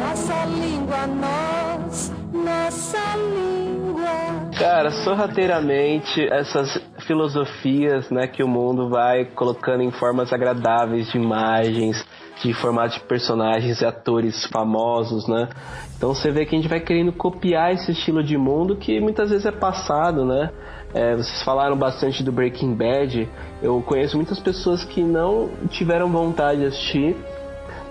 S9: Nossa língua, nós, nossa língua.
S1: Cara, sorrateiramente, essas filosofias, né, que o mundo vai colocando em formas agradáveis de imagens, de formato de personagens e atores famosos, né? Então você vê que a gente vai querendo copiar esse estilo de mundo que muitas vezes é passado, né? É, vocês falaram bastante do Breaking Bad. Eu conheço muitas pessoas que não tiveram vontade de assistir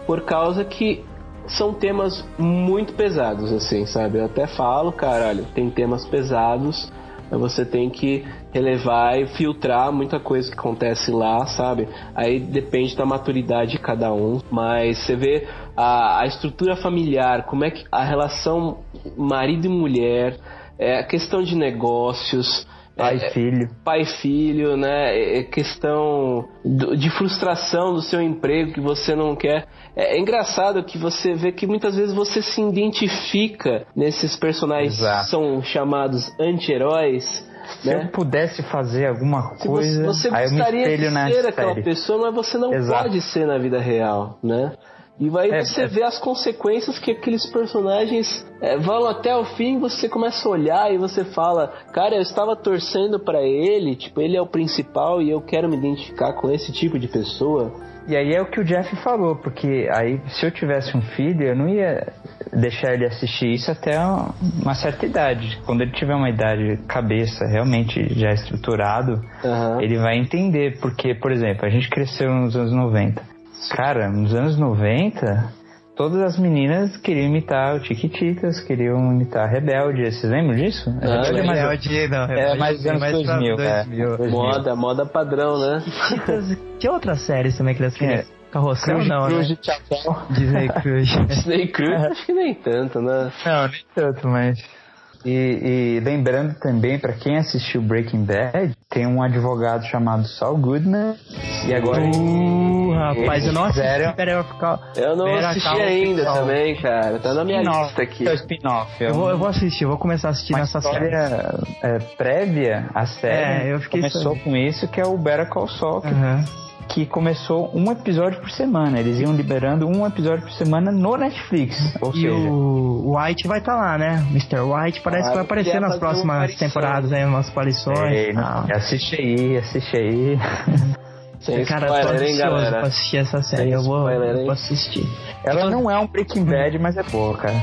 S1: por causa que são temas muito pesados, assim, sabe? Eu até falo, caralho, tem temas pesados, você tem que relevar e filtrar muita coisa que acontece lá, sabe? Aí depende da maturidade de cada um, mas você vê a, a estrutura familiar, como é que a relação marido e mulher, é, a questão de negócios,
S5: Pai
S1: é,
S5: e filho.
S1: pai e filho, né? É questão do- de frustração do seu emprego que você não quer. É, é engraçado que você vê que muitas vezes você se identifica nesses personagens
S5: Exato.
S1: que são chamados anti-heróis.
S5: Se
S1: Né?
S5: eu pudesse fazer alguma
S1: Se
S5: coisa,
S1: você, você
S5: aí eu me espelho
S1: de ser aquela
S5: série.
S1: pessoa, mas você não
S5: Exato.
S1: pode ser na vida real, né? E aí
S5: É,
S1: você
S5: é.
S1: vê as consequências que aqueles personagens é, vão até o fim, você começa a olhar e você fala, cara, eu estava torcendo pra ele, tipo, ele é o principal e eu quero me identificar com esse tipo de pessoa.
S5: E aí é o que o Jeff falou, porque aí se eu tivesse um filho, eu não ia deixar ele assistir isso até uma certa idade. Quando ele tiver uma idade cabeça realmente já estruturado,
S1: Aham.
S5: ele vai entender. Porque, por exemplo, a gente cresceu nos anos 90. Cara, nos anos 90, todas as meninas queriam imitar o Tiquititas, queriam imitar a Rebelde. Vocês lembram disso?
S1: Ah,
S5: Rebelde é mais,
S3: Rebelde, não,
S5: é
S3: Rebelde
S5: mais dos
S3: é
S5: anos
S3: mais pra
S5: 2000. é,
S3: 2000.
S5: 2000.
S1: Moda, moda padrão, né?
S3: Titas- Tinha outras séries também que elas queriam.
S5: É.
S3: Carrossel
S5: Cruz,
S3: não,
S5: Cruz
S3: né?
S5: de Chapéu.
S3: Disney Cruise. *laughs*
S1: Disney Cruise, acho que nem tanto, né?
S5: Não, nem tanto, mas. E, e lembrando também, pra quem assistiu Breaking Bad, tem um advogado chamado Saul Goodman. E agora.
S3: Uh, rapaz, eu não assisti.
S5: Fizeram-
S3: Pera, eu vou ficar.
S1: Eu não
S3: Pera,
S1: assisti ainda também, cara. Tá na minha lista aqui.
S5: É o spin-off. É
S3: Eu vou, eu vou assistir, eu vou começar a assistir
S5: uma
S3: nessa série.
S5: história é, prévia à série.
S3: É, eu fiquei
S5: começou
S3: sabendo.
S5: com isso, que é o Better Call Saul, que,
S3: Aham.
S5: Que começou um episódio por semana. Eles iam liberando um episódio por semana no Netflix. Ou
S3: E
S5: seja,
S3: o White vai estar lá, né? Mr. White parece
S1: Ah,
S3: que vai aparecer nas próximas
S1: aparição.
S3: temporadas aí, umas aparições.
S5: é,
S3: Ah.
S5: assiste aí, assiste aí.
S1: Sem
S3: Cara, eu tô
S1: spoiler, hein,
S3: ansioso pra
S1: galera?
S3: assistir essa série.
S1: Sem
S3: Eu vou,
S1: spoiler,
S3: eu vou assistir.
S5: Ela não é um Breaking Bad, mas é boa, cara.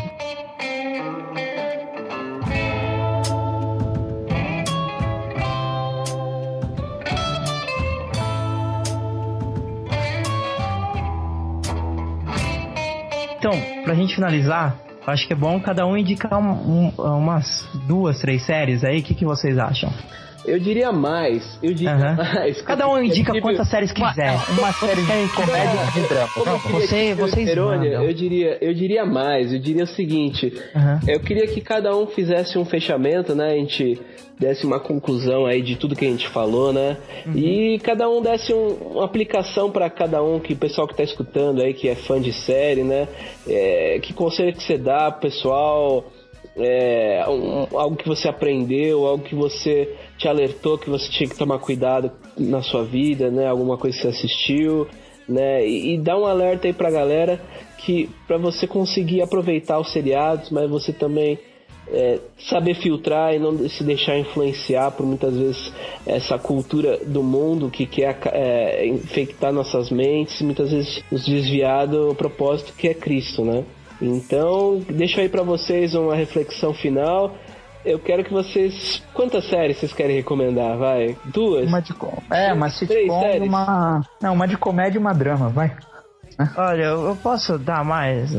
S3: Pra gente finalizar, acho que é bom cada um indicar um- um- umas duas, três séries aí. O que, que vocês acham?
S1: Eu diria mais. Eu diria
S3: Aham.
S1: mais.
S3: Cada um indica quantas séries quiser.
S5: Uma série de comédia e drama.
S1: Como queria
S3: Você-
S1: que-
S3: vocês
S1: Perônia, eu diria, eu diria mais, eu diria o seguinte,
S3: Aham.
S1: eu queria que cada um fizesse um fechamento, né? A gente desse uma conclusão aí de tudo que a gente falou, né?
S3: Uhum.
S1: E cada um desse um- uma aplicação para cada um, que o pessoal que tá escutando aí, que é fã de série, né? É, que conselho que você dá pro pessoal? É, um- algo que você aprendeu, algo que você te alertou que você tinha que tomar cuidado na sua vida, né? Alguma coisa que você assistiu. né? E, e dá um alerta aí pra galera que para você conseguir aproveitar os seriados, mas você também é, saber filtrar e não se deixar influenciar por muitas vezes essa cultura do mundo que quer é, infectar nossas mentes muitas vezes nos desviar do propósito que é Cristo, né? Então, deixo aí pra vocês uma reflexão final. Eu quero que vocês. Quantas séries vocês querem recomendar? Vai? Duas?
S5: Uma de com... É, uma sitcom e uma. Não, uma de comédia e uma drama, vai.
S3: Olha, eu posso dar mais,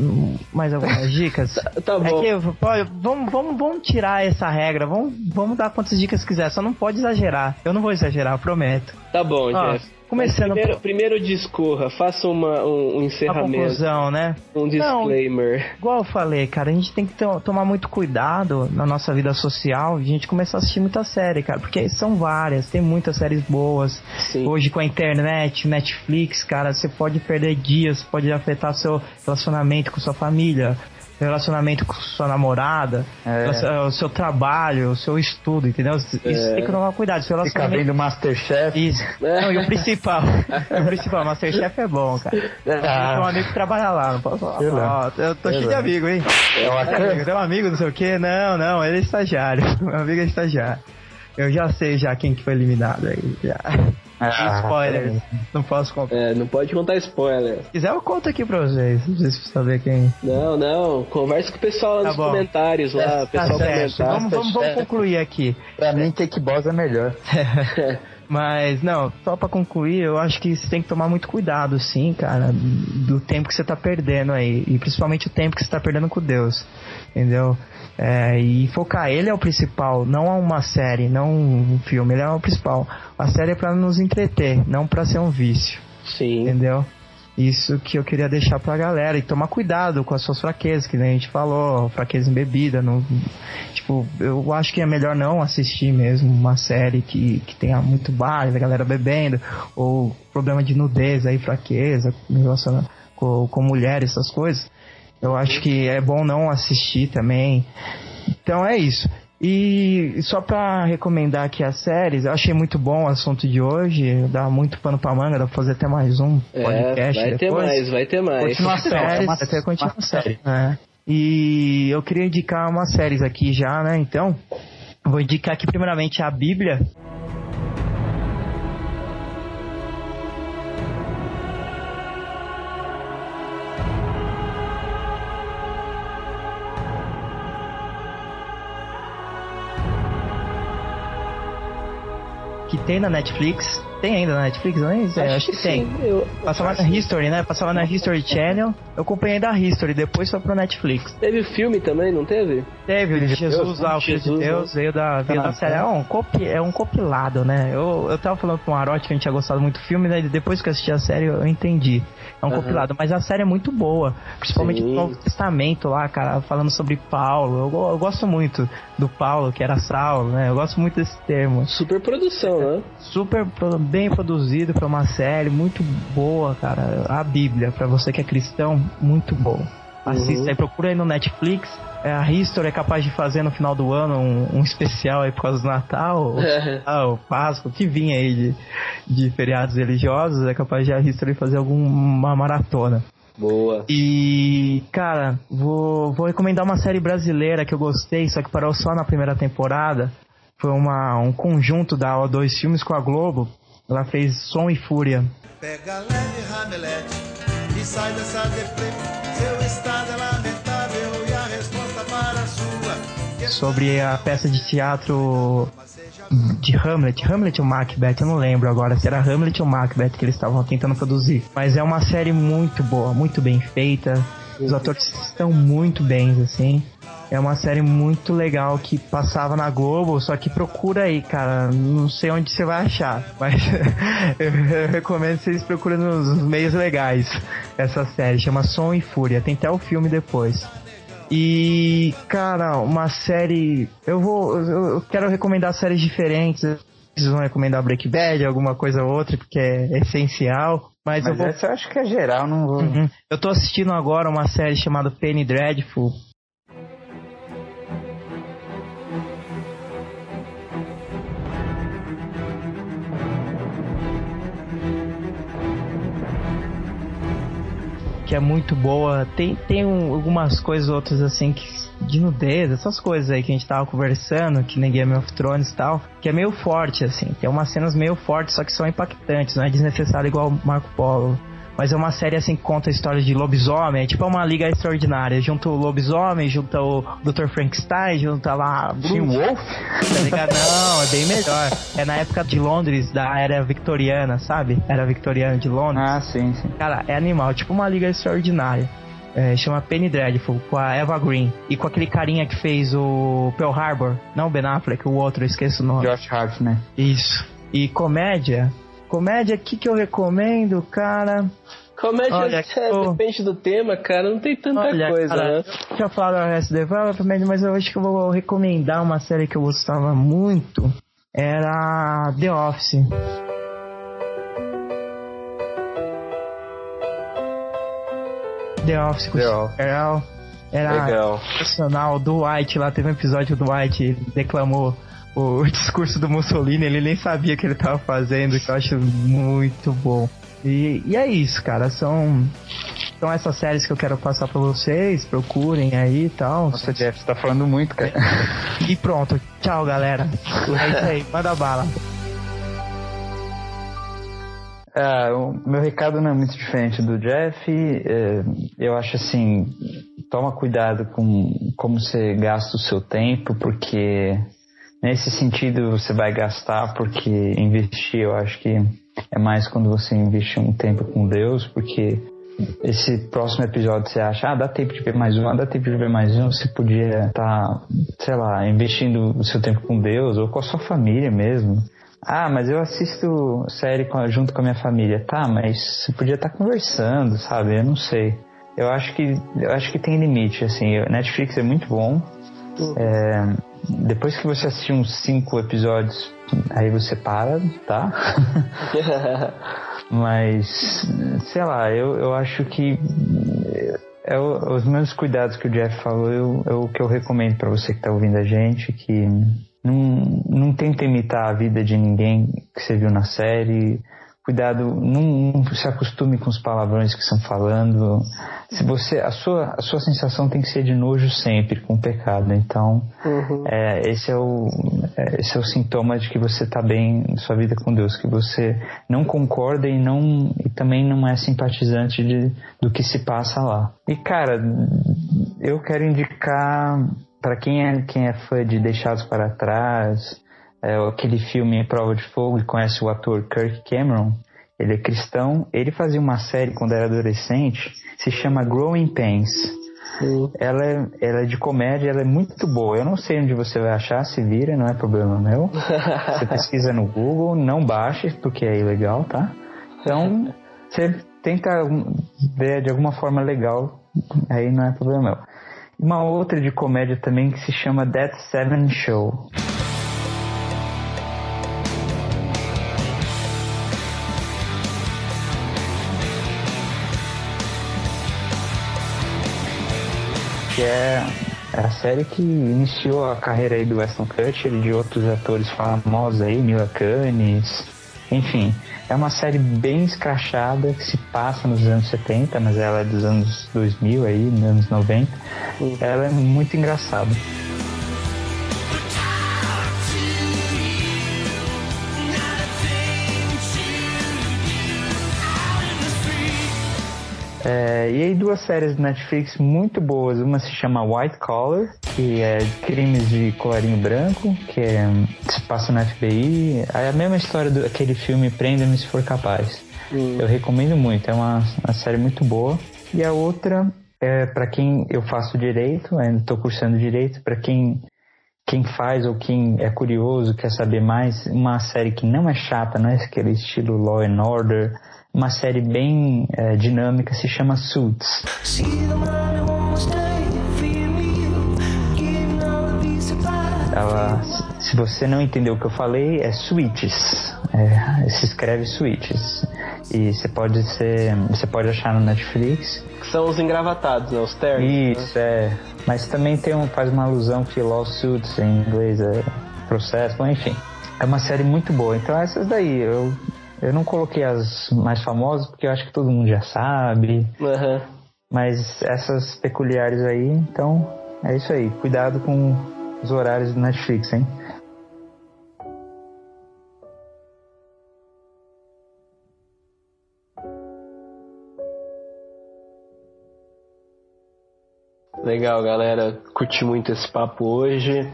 S3: mais algumas dicas? *laughs*
S1: tá bom.
S3: É que, eu- olha, vamos, vamos, vamos tirar essa regra, vamos, vamos dar quantas dicas quiser, só não pode exagerar. Eu não vou exagerar, eu prometo.
S1: Tá bom,
S3: Ó,
S1: Jeff.
S3: Começando
S1: primeiro, primeiro discorra, faça uma, um, um encerramento.
S3: conclusão, né?
S1: Um disclaimer.
S3: Igual eu falei, cara, a gente tem que to- tomar muito cuidado na nossa vida social de a gente começar a assistir muita série, cara, porque são várias, tem muitas séries boas. Hoje com a internet, Netflix, cara, você pode perder dias, pode afetar seu relacionamento com sua família, relacionamento com sua namorada, relacion- o seu trabalho, o seu estudo, entendeu? Isso
S5: É.
S3: tem que tomar cuidado, seu
S5: Fica
S3: relacionamento.
S5: vendo Masterchef.
S3: Isso. Não, e o principal. *laughs* o principal, Masterchef é bom, cara.
S5: Ah.
S3: Tem um amigo que trabalha lá, não posso falar. Eu tô cheio de amigo, hein?
S5: É uma
S3: Tem amigo, tem um amigo, não sei o quê. Não, não, ele é estagiário. *laughs* Meu amigo é estagiário. Eu já sei já quem que foi eliminado aí. Já.
S5: Ah,
S3: Spoiler. Não posso contar.
S1: É, não pode contar spoiler.
S3: Se quiser, eu conto aqui pra vocês. Não sei se saber quem.
S1: Não, não. Converse com o pessoal lá
S3: Tá
S1: nos
S3: bom.
S1: comentários lá.
S3: Tá
S1: o pessoal
S3: certo.
S1: comentar.
S3: Vamos, vamos, vamos concluir aqui.
S5: Pra mim, Take Boss é melhor. *laughs*
S3: Mas, não, só pra concluir, eu acho que você tem que tomar muito cuidado, sim, cara, do tempo que você tá perdendo aí. E principalmente o tempo que você tá perdendo com Deus. Entendeu? É, e focar, ele é o principal, não é uma série, não um filme, ele é o principal. A série é pra nos entreter, não pra ser um vício.
S1: Sim.
S3: Entendeu? Isso que eu queria deixar pra galera. E tomar cuidado com as suas fraquezas, que nem a gente falou, fraqueza em bebida. Não, tipo, eu acho que é melhor não assistir mesmo uma série que, que tenha muito bar, a galera bebendo, ou problema de nudez aí, fraqueza, relacionado com, com mulheres, essas coisas. Eu acho que é bom não assistir também. Então é isso. E só pra recomendar aqui as séries, eu achei muito bom o assunto de hoje, dá muito pano pra manga, dá pra fazer até mais um podcast
S1: É, vai ter
S3: depois.
S1: mais, vai ter mais.
S3: Continuação,
S1: Séries.
S3: vai ter continuação. É. E eu queria indicar umas séries aqui já, né? Então, vou indicar aqui primeiramente a Bíblia. Que tem na Netflix. Tem ainda na Netflix, não é? É, acho, que, tem.
S1: sim, eu-
S3: Passava na History, né? Passava na History Channel. Eu acompanhei da History, depois foi pro Netflix.
S1: Teve o filme também, não teve?
S3: Teve, o de Jesus lá, o Filho de Deus,
S1: né?
S3: veio da, veio
S1: Ah,
S3: da série. É um, copi, é um compilado, né? Eu, eu tava falando com o Arote que a gente tinha gostado muito do filme, né? Depois que eu assisti a série eu entendi. É um
S1: Aham.
S3: compilado, mas a série é muito boa. Principalmente
S1: Sim.
S3: no Novo Testamento lá, cara, falando sobre Paulo. Eu, eu gosto muito do Paulo, que era Saulo, né? Eu gosto muito desse termo.
S1: Super produção, né?
S3: Super pro- bem produzido pra uma série, muito boa, cara. A Bíblia, pra você que é cristão, muito bom. Assista
S1: Uhum.
S3: aí, procura aí no Netflix. É, a History é capaz de fazer no final do ano um, um especial aí por causa do Natal, ah, o Páscoa, que vinha aí de, de feriados religiosos, é capaz de a History fazer alguma maratona.
S1: Boa.
S3: E, cara, vou, vou recomendar uma série brasileira que eu gostei, só que parou só na primeira temporada. Foi uma, um conjunto da O2 Filmes com a Globo. Ela fez Som e Fúria.
S8: Pega leve, Hamlet, e sai dessa deprê. Seu estado é lamentável e a resposta para a sua.
S3: sobre a peça de teatro de Hamlet. Hamlet ou Macbeth, eu não lembro agora se era Hamlet ou Macbeth que eles estavam tentando produzir. Mas é uma série muito boa, muito bem feita. Os atores estão muito bens, assim. É uma série muito legal que passava na Globo, só que procura aí, cara. Não sei onde você vai achar, *laughs* mas eu, eu recomendo que vocês procurem nos meios legais essa série. Chama Som e Fúria. Tem até o filme depois. E, cara, uma série. Eu vou. Eu quero recomendar séries diferentes. Vocês vão recomendar Breaking Bad, alguma coisa ou outra, porque é essencial. Mas,
S5: Mas
S3: eu vou.
S5: essa eu acho que é geral, não vou.
S3: Uhum. Eu tô assistindo agora uma série chamada Penny Dreadful. Que é muito boa. Tem, tem um- algumas coisas outras assim que de nudez, essas coisas aí que a gente tava conversando, que nem Game of Thrones e tal, que é meio forte, assim. Tem umas cenas meio fortes, só que são impactantes, não é desnecessário igual Marco Polo. Mas é uma série assim que conta a história de lobisomem, é tipo uma liga extraordinária. Junta o lobisomem, junta o Dr. Frankenstein, junta lá.
S5: Teen
S3: Bruce,
S5: Wolf?
S3: Tá ligado? Não, é bem melhor. É na época de Londres, da era victoriana, sabe? Era victoriana de Londres.
S5: Ah, sim, sim.
S3: Cara, é animal, tipo uma liga extraordinária. É, chama Penny Dreadful, com a Eva Green. E com aquele carinha que fez o Pearl Harbor. Não o Ben Affleck, o outro, eu esqueço o nome.
S5: Josh Hart, né?
S3: Isso. E comédia. Comédia, o que, que eu recomendo, cara?
S1: Comédia
S3: Olha,
S1: é,
S3: pô.
S1: depende do tema, cara, não tem tanta
S3: Olha,
S1: coisa,
S3: cara,
S1: né?
S3: eu tinha falado Arrested Development, mas eu acho que eu vou recomendar uma série que eu gostava muito. Era The Office. The Office com
S5: The.
S3: Carell. Era
S1: Legal.
S3: sensacional. Do White lá, teve um episódio do White, ele declamou o *laughs* discurso do Mussolini, ele nem sabia o que ele tava fazendo, que eu acho muito bom. E, e é isso, cara. São, são essas séries que eu quero passar pra vocês. Procurem aí e tal.
S5: Nossa, Jeff, você tá falando muito, cara. *laughs*
S3: E pronto. Tchau, galera. É isso aí. Manda bala.
S5: Ah, o meu recado não é muito diferente do Jeff. É, eu acho assim, toma cuidado com como você gasta o seu tempo, porque nesse sentido você vai gastar, porque investir eu acho que é mais quando você investe um tempo com Deus, porque esse próximo episódio você acha, ah, dá tempo de ver mais um, ah, dá tempo de ver mais um, você podia estar, sei lá, investindo o seu tempo com Deus ou com a sua família mesmo. Ah, mas eu assisto série junto com a minha família. Tá, mas você podia estar conversando, sabe? Eu não sei. Eu acho que eu acho que tem limite, assim. Netflix é muito bom. É, depois que você assistir uns cinco episódios, aí você para, tá? *laughs* Mas, sei lá, eu, eu acho que é o- os mesmos cuidados que o Jeff falou, eu- é o que eu recomendo pra você que tá ouvindo a gente, que não, não tenta imitar a vida de ninguém que você viu na série. Cuidado, não, não se acostume com os palavrões que estão falando. Se você, a sua, a sua sensação tem que ser de nojo sempre com o pecado. Então, é, esse é o, é, esse é o sintoma de que você está bem em sua vida com Deus, que você não concorda e não e também não é simpatizante de, do que se passa lá. E cara, eu quero indicar para quem é quem é fã de Deixados para Trás, é, aquele filme Prova de Fogo e conhece o ator Kirk Cameron. Ele é cristão. Ele fazia uma série quando era adolescente, se chama Growing Pains. Ela é, ela é de comédia, ela é muito boa. Eu não sei onde você vai achar, se vira, não é problema meu. *laughs* Você pesquisa no Google, não baixe, porque é ilegal, tá? Então, você tenta ver de alguma forma legal, aí não é problema meu. Uma outra de comédia também que se chama That Seven Show. É a série que iniciou a carreira aí do Weston Kutcher e de outros atores famosos aí, Mila Kunis, enfim. É uma série bem escrachada que se passa nos anos 70, mas ela é dos anos 2000 aí, nos anos 90. Ela é muito engraçada. É, e aí duas séries do Netflix muito boas. Uma se chama White Collar, que é crimes de colarinho branco, que, é, se passa no FBI. É a mesma história daquele filme Prenda-me se for capaz. Eu recomendo muito, é uma, uma série muito boa. E a outra é para quem eu faço direito, ainda estou cursando direito, para quem quem faz ou quem é curioso, quer saber mais, uma série que não é chata, não é aquele estilo Law and Order, uma série bem é, dinâmica, se chama Suits. Ela, se você não entendeu o que eu falei, é Switches. É, se escreve Switches. E você pode ser, você pode achar no Netflix.
S1: São os engravatados, né? Os ternos.
S5: Isso, é. Mas também tem um, faz uma alusão que lawsuits em inglês é processo, bom, enfim. É uma série muito boa. Então essas daí, eu, eu não coloquei as mais famosas porque eu acho que todo mundo já sabe.
S1: Aham.
S5: Mas essas peculiares aí, então é isso aí. Cuidado com os horários do Netflix, hein?
S1: Legal, galera. Curti muito esse papo hoje.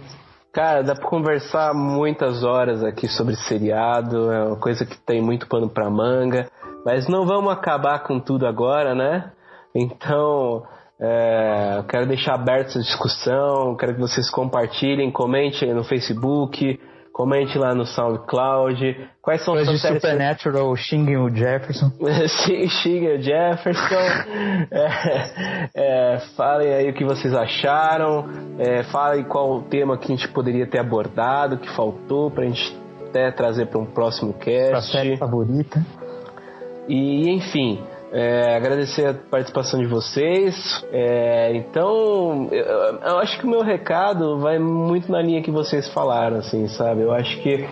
S1: Cara, dá pra conversar muitas horas aqui sobre seriado, é uma coisa que tem muito pano pra manga, mas não vamos acabar com tudo agora, né? Então, é, quero deixar aberta essa discussão, quero que vocês compartilhem, comentem no Facebook, comente lá no SoundCloud. Quais são
S5: Depois de
S1: suas séries
S5: Supernatural, xinguem o Jefferson. *laughs*
S1: Sim, xinga o Jefferson. É, é, falem aí o que vocês acharam. É, falem qual o tema que a gente poderia ter abordado, que faltou pra gente até trazer para um próximo
S5: Sua
S1: cast.
S5: série favorita.
S1: E enfim, é, agradecer a participação de vocês. É, então, eu, eu acho que o meu recado vai muito na linha que vocês falaram, assim, sabe? Eu acho que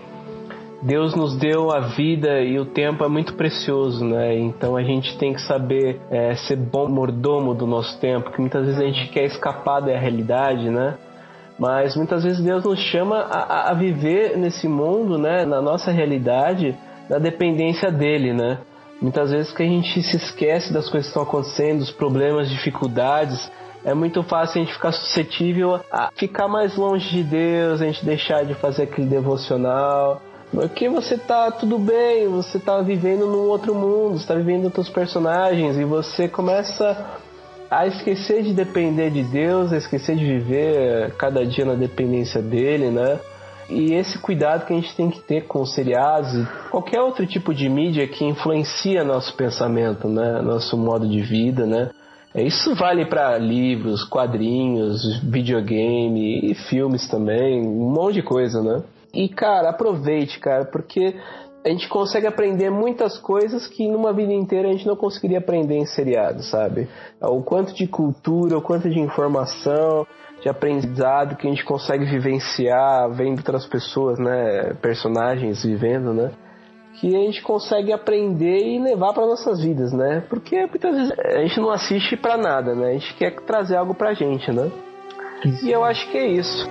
S1: Deus nos deu a vida e o tempo é muito precioso, né? Então a gente tem que saber é, ser bom mordomo do nosso tempo, que muitas vezes a gente quer escapar da realidade, né? Mas muitas vezes Deus nos chama a, a- viver nesse mundo, né? Na nossa realidade, na dependência dele, né? Muitas vezes que a gente se esquece das coisas que estão acontecendo, dos problemas, dificuldades, é muito fácil a gente ficar suscetível a ficar mais longe de Deus, a gente deixar de fazer aquele devocional. Porque você tá tudo bem, você tá vivendo num outro mundo, você tá vivendo outros personagens e você começa a esquecer de depender de Deus, a esquecer de viver cada dia na dependência dele, né? E esse cuidado que a gente tem que ter com os seriados e qualquer outro tipo de mídia que influencia nosso pensamento, né? Nosso modo de vida, né? É, Isso vale para livros, quadrinhos, videogame e filmes também, um monte de coisa, né? E cara, aproveite, cara, porque a gente consegue aprender muitas coisas que numa vida inteira a gente não conseguiria aprender em seriado, sabe? O quanto de cultura, o quanto de informação, de aprendizado que a gente consegue vivenciar vendo outras pessoas, né, personagens vivendo, né? Que a gente consegue aprender e levar para nossas vidas, né? Porque muitas vezes a gente não assiste para nada, né? A gente quer trazer algo pra gente, né? E eu acho que é isso.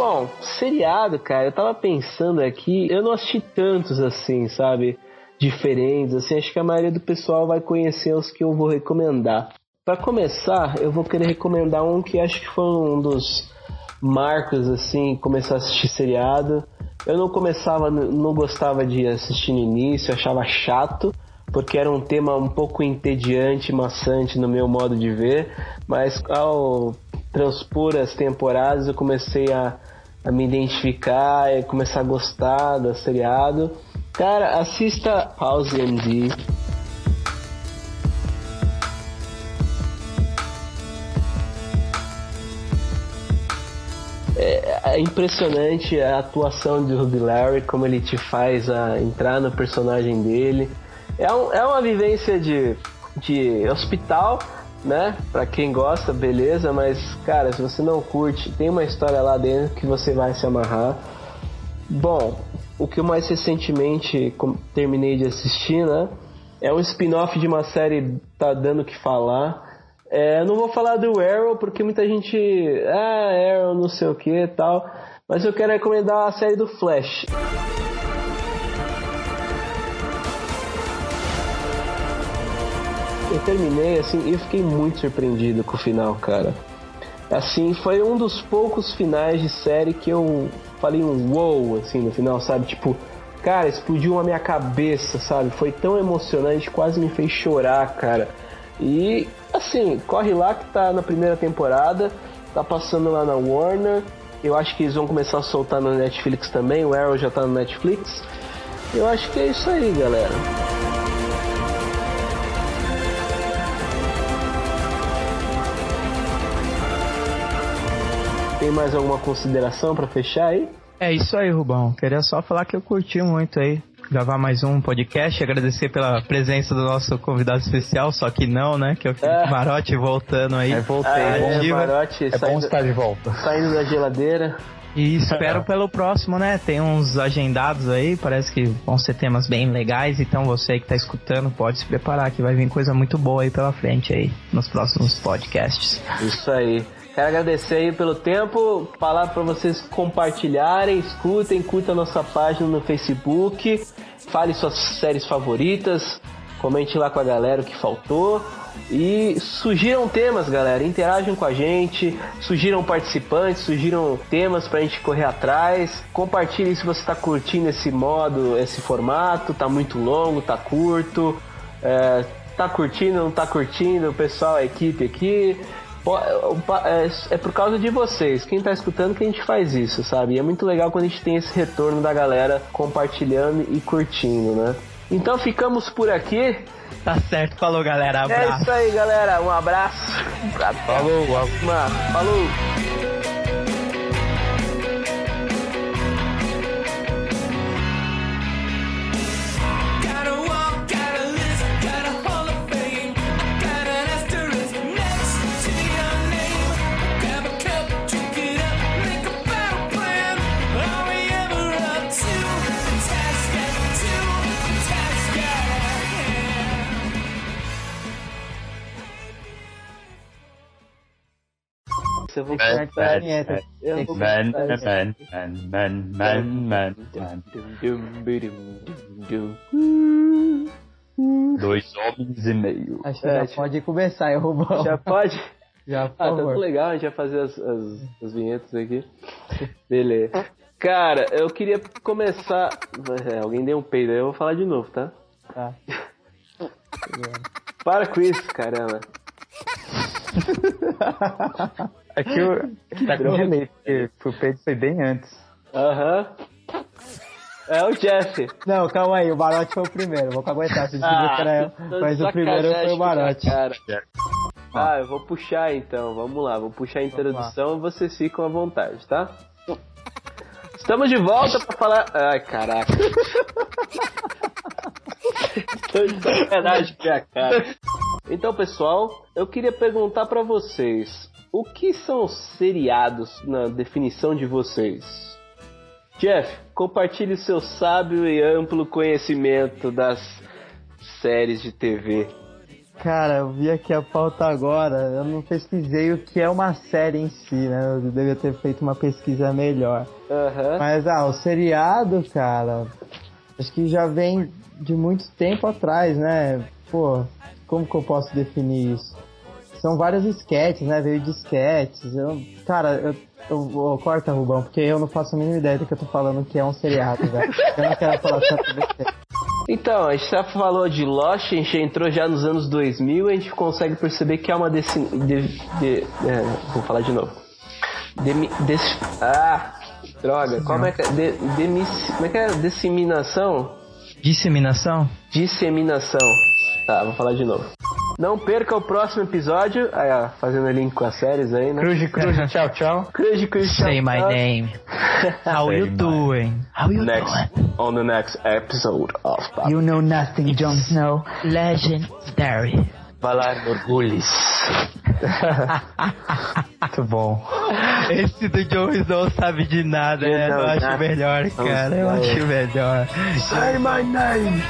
S1: Bom, seriado, cara, eu tava pensando aqui, eu não assisti tantos assim, sabe? Diferentes, assim, acho que a maioria do pessoal vai conhecer os que eu vou recomendar. Pra começar, eu vou querer recomendar um que acho que foi um dos marcos, assim, começar a assistir seriado. Eu não começava, não gostava de assistir no início, achava chato, porque era um tema um pouco entediante, maçante no meu modo de ver, mas ao transpor as temporadas eu comecei a, a me identificar e começar a gostar do seriado. Cara, assista House MD. É, é impressionante a atuação de Ruby Larry, como ele te faz a entrar no personagem dele. É, um- é uma vivência de, de hospital, né? Pra quem gosta, beleza, mas cara, se você não curte, tem uma história lá dentro que você vai se amarrar. Bom, o que eu mais recentemente terminei de assistir, né? É um spin-off de uma série tá dando o que falar. É, não vou falar do Arrow porque muita gente. Ah, Arrow, não sei o que tal. Mas eu quero recomendar a série do Flash. Eu terminei assim e fiquei muito surpreendido com o final, cara. Assim, foi um dos poucos finais de série que eu falei um wow, assim, no final, sabe? Tipo, cara, explodiu na minha cabeça, sabe? Foi tão emocionante, quase me fez chorar, cara. E, assim, corre lá que tá na primeira temporada, tá passando lá na Warner. Eu acho que eles vão começar a soltar no Netflix também, o Arrow já tá no Netflix. Eu acho que é isso aí, galera. Tem mais alguma consideração pra fechar aí?
S3: É isso aí, Rubão. Queria só falar que eu curti muito aí. Gravar mais um podcast, agradecer pela presença do nosso convidado especial, só que não, né? Que é o *laughs* Felipe
S1: É.
S3: Marotti voltando aí.
S5: É, voltei.
S1: Ah, é. Marotti,
S5: É bom
S1: saindo,
S5: estar de volta.
S1: saindo da geladeira.
S3: E espero pelo próximo, né? Tem uns agendados aí, parece que vão ser temas bem legais, então você que tá escutando pode se preparar que vai vir coisa muito boa aí pela frente aí nos próximos podcasts.
S1: Isso aí. Quero agradecer aí pelo tempo, falar para vocês compartilharem, escutem, curtam a nossa página no Facebook, fale suas séries favoritas, comente lá com a galera o que faltou e sugiram temas, galera, interajam com a gente, sugiram participantes, sugiram temas pra gente correr atrás, compartilhe se você tá curtindo esse modo, esse formato, tá muito longo, tá curto, é, tá curtindo, não tá curtindo, o pessoal, a equipe aqui, é, é por causa de vocês, quem tá escutando que a gente faz isso, sabe? E é muito legal quando a gente tem esse retorno da galera compartilhando e curtindo, né? Então ficamos por aqui.
S3: Tá certo, falou galera,
S1: É
S3: abraço.
S1: isso aí, galera. Um abraço. Falou, falou. Eu vou cortar.
S7: man, man,
S1: Eu vou
S5: Man,
S1: cortar isso.
S5: man, man, man, man, man, man. Dois homens e meio.
S7: Acho que
S1: É,
S7: já pode começar, eu Rubão.
S1: Já pode? *laughs*
S7: Já, por
S1: Ah, tá
S7: favor.
S1: tudo legal, a gente vai fazer as, as, as vinhetas aqui. Beleza. Cara, eu queria começar. É, alguém deu um peido aí, eu vou falar de novo, tá?
S7: Tá.
S1: Para com isso, caramba. *laughs*
S5: É que eu, tá com delay, porque o peito foi bem antes.
S1: Aham. É o Jeff.
S7: Não, calma aí, o Barote foi o primeiro, vou aguentar, se
S1: Ah,
S7: era eu,
S1: tô de
S7: mas o primeiro foi o Barote.
S1: cara. Ah, eu vou puxar então, vamos lá, vou puxar a introdução e vocês ficam à vontade, tá? Estamos de volta pra falar. Ai, caraca. *laughs* Tô de sacanagem com a cara. Então, pessoal, eu queria perguntar pra vocês: o que são seriados na definição de vocês? Jeff, compartilhe seu sábio e amplo conhecimento das séries de TV.
S7: Cara, eu vi aqui a pauta agora, eu não pesquisei o que é uma série em si, né? Eu devia ter feito uma pesquisa melhor.
S1: Aham.
S7: Mas, ah, o seriado, cara, acho que já vem de muito tempo atrás, né? Pô, como que eu posso definir isso? São vários sketches, né? Veio de sketches. Eu, cara, eu, eu, eu- corta, Rubão, porque eu não faço a mínima ideia do que eu tô falando que é um seriado, velho. Eu não quero falar tanto besteira.
S1: Então, a gente já falou de Lost, a gente entrou já nos anos 2000 e a gente consegue perceber que é uma desse, de, de- é, vou falar de novo. Demi, des, ah, droga, como é que é? De, demis- como é que é? Disseminação?
S3: Disseminação?
S1: Disseminação. Tá, vou falar de novo. Não perca o próximo episódio. Aí, ó, fazendo link com as séries aí, né?
S5: Cruz, cruz, *laughs* tchau, tchau.
S1: Cruz, cruz, tchau,
S3: Say my name. *laughs* How you doing? How you
S1: Next,
S3: doing?
S1: on the next episode of
S3: You know nothing, Jon Snow. Legendary.
S1: Valar Morgulhos.
S5: Muito bom.
S3: Esse do Jon Snow sabe de nada,
S1: You
S3: né? Eu acho melhor, cara. Eu acho melhor.
S1: Say my name.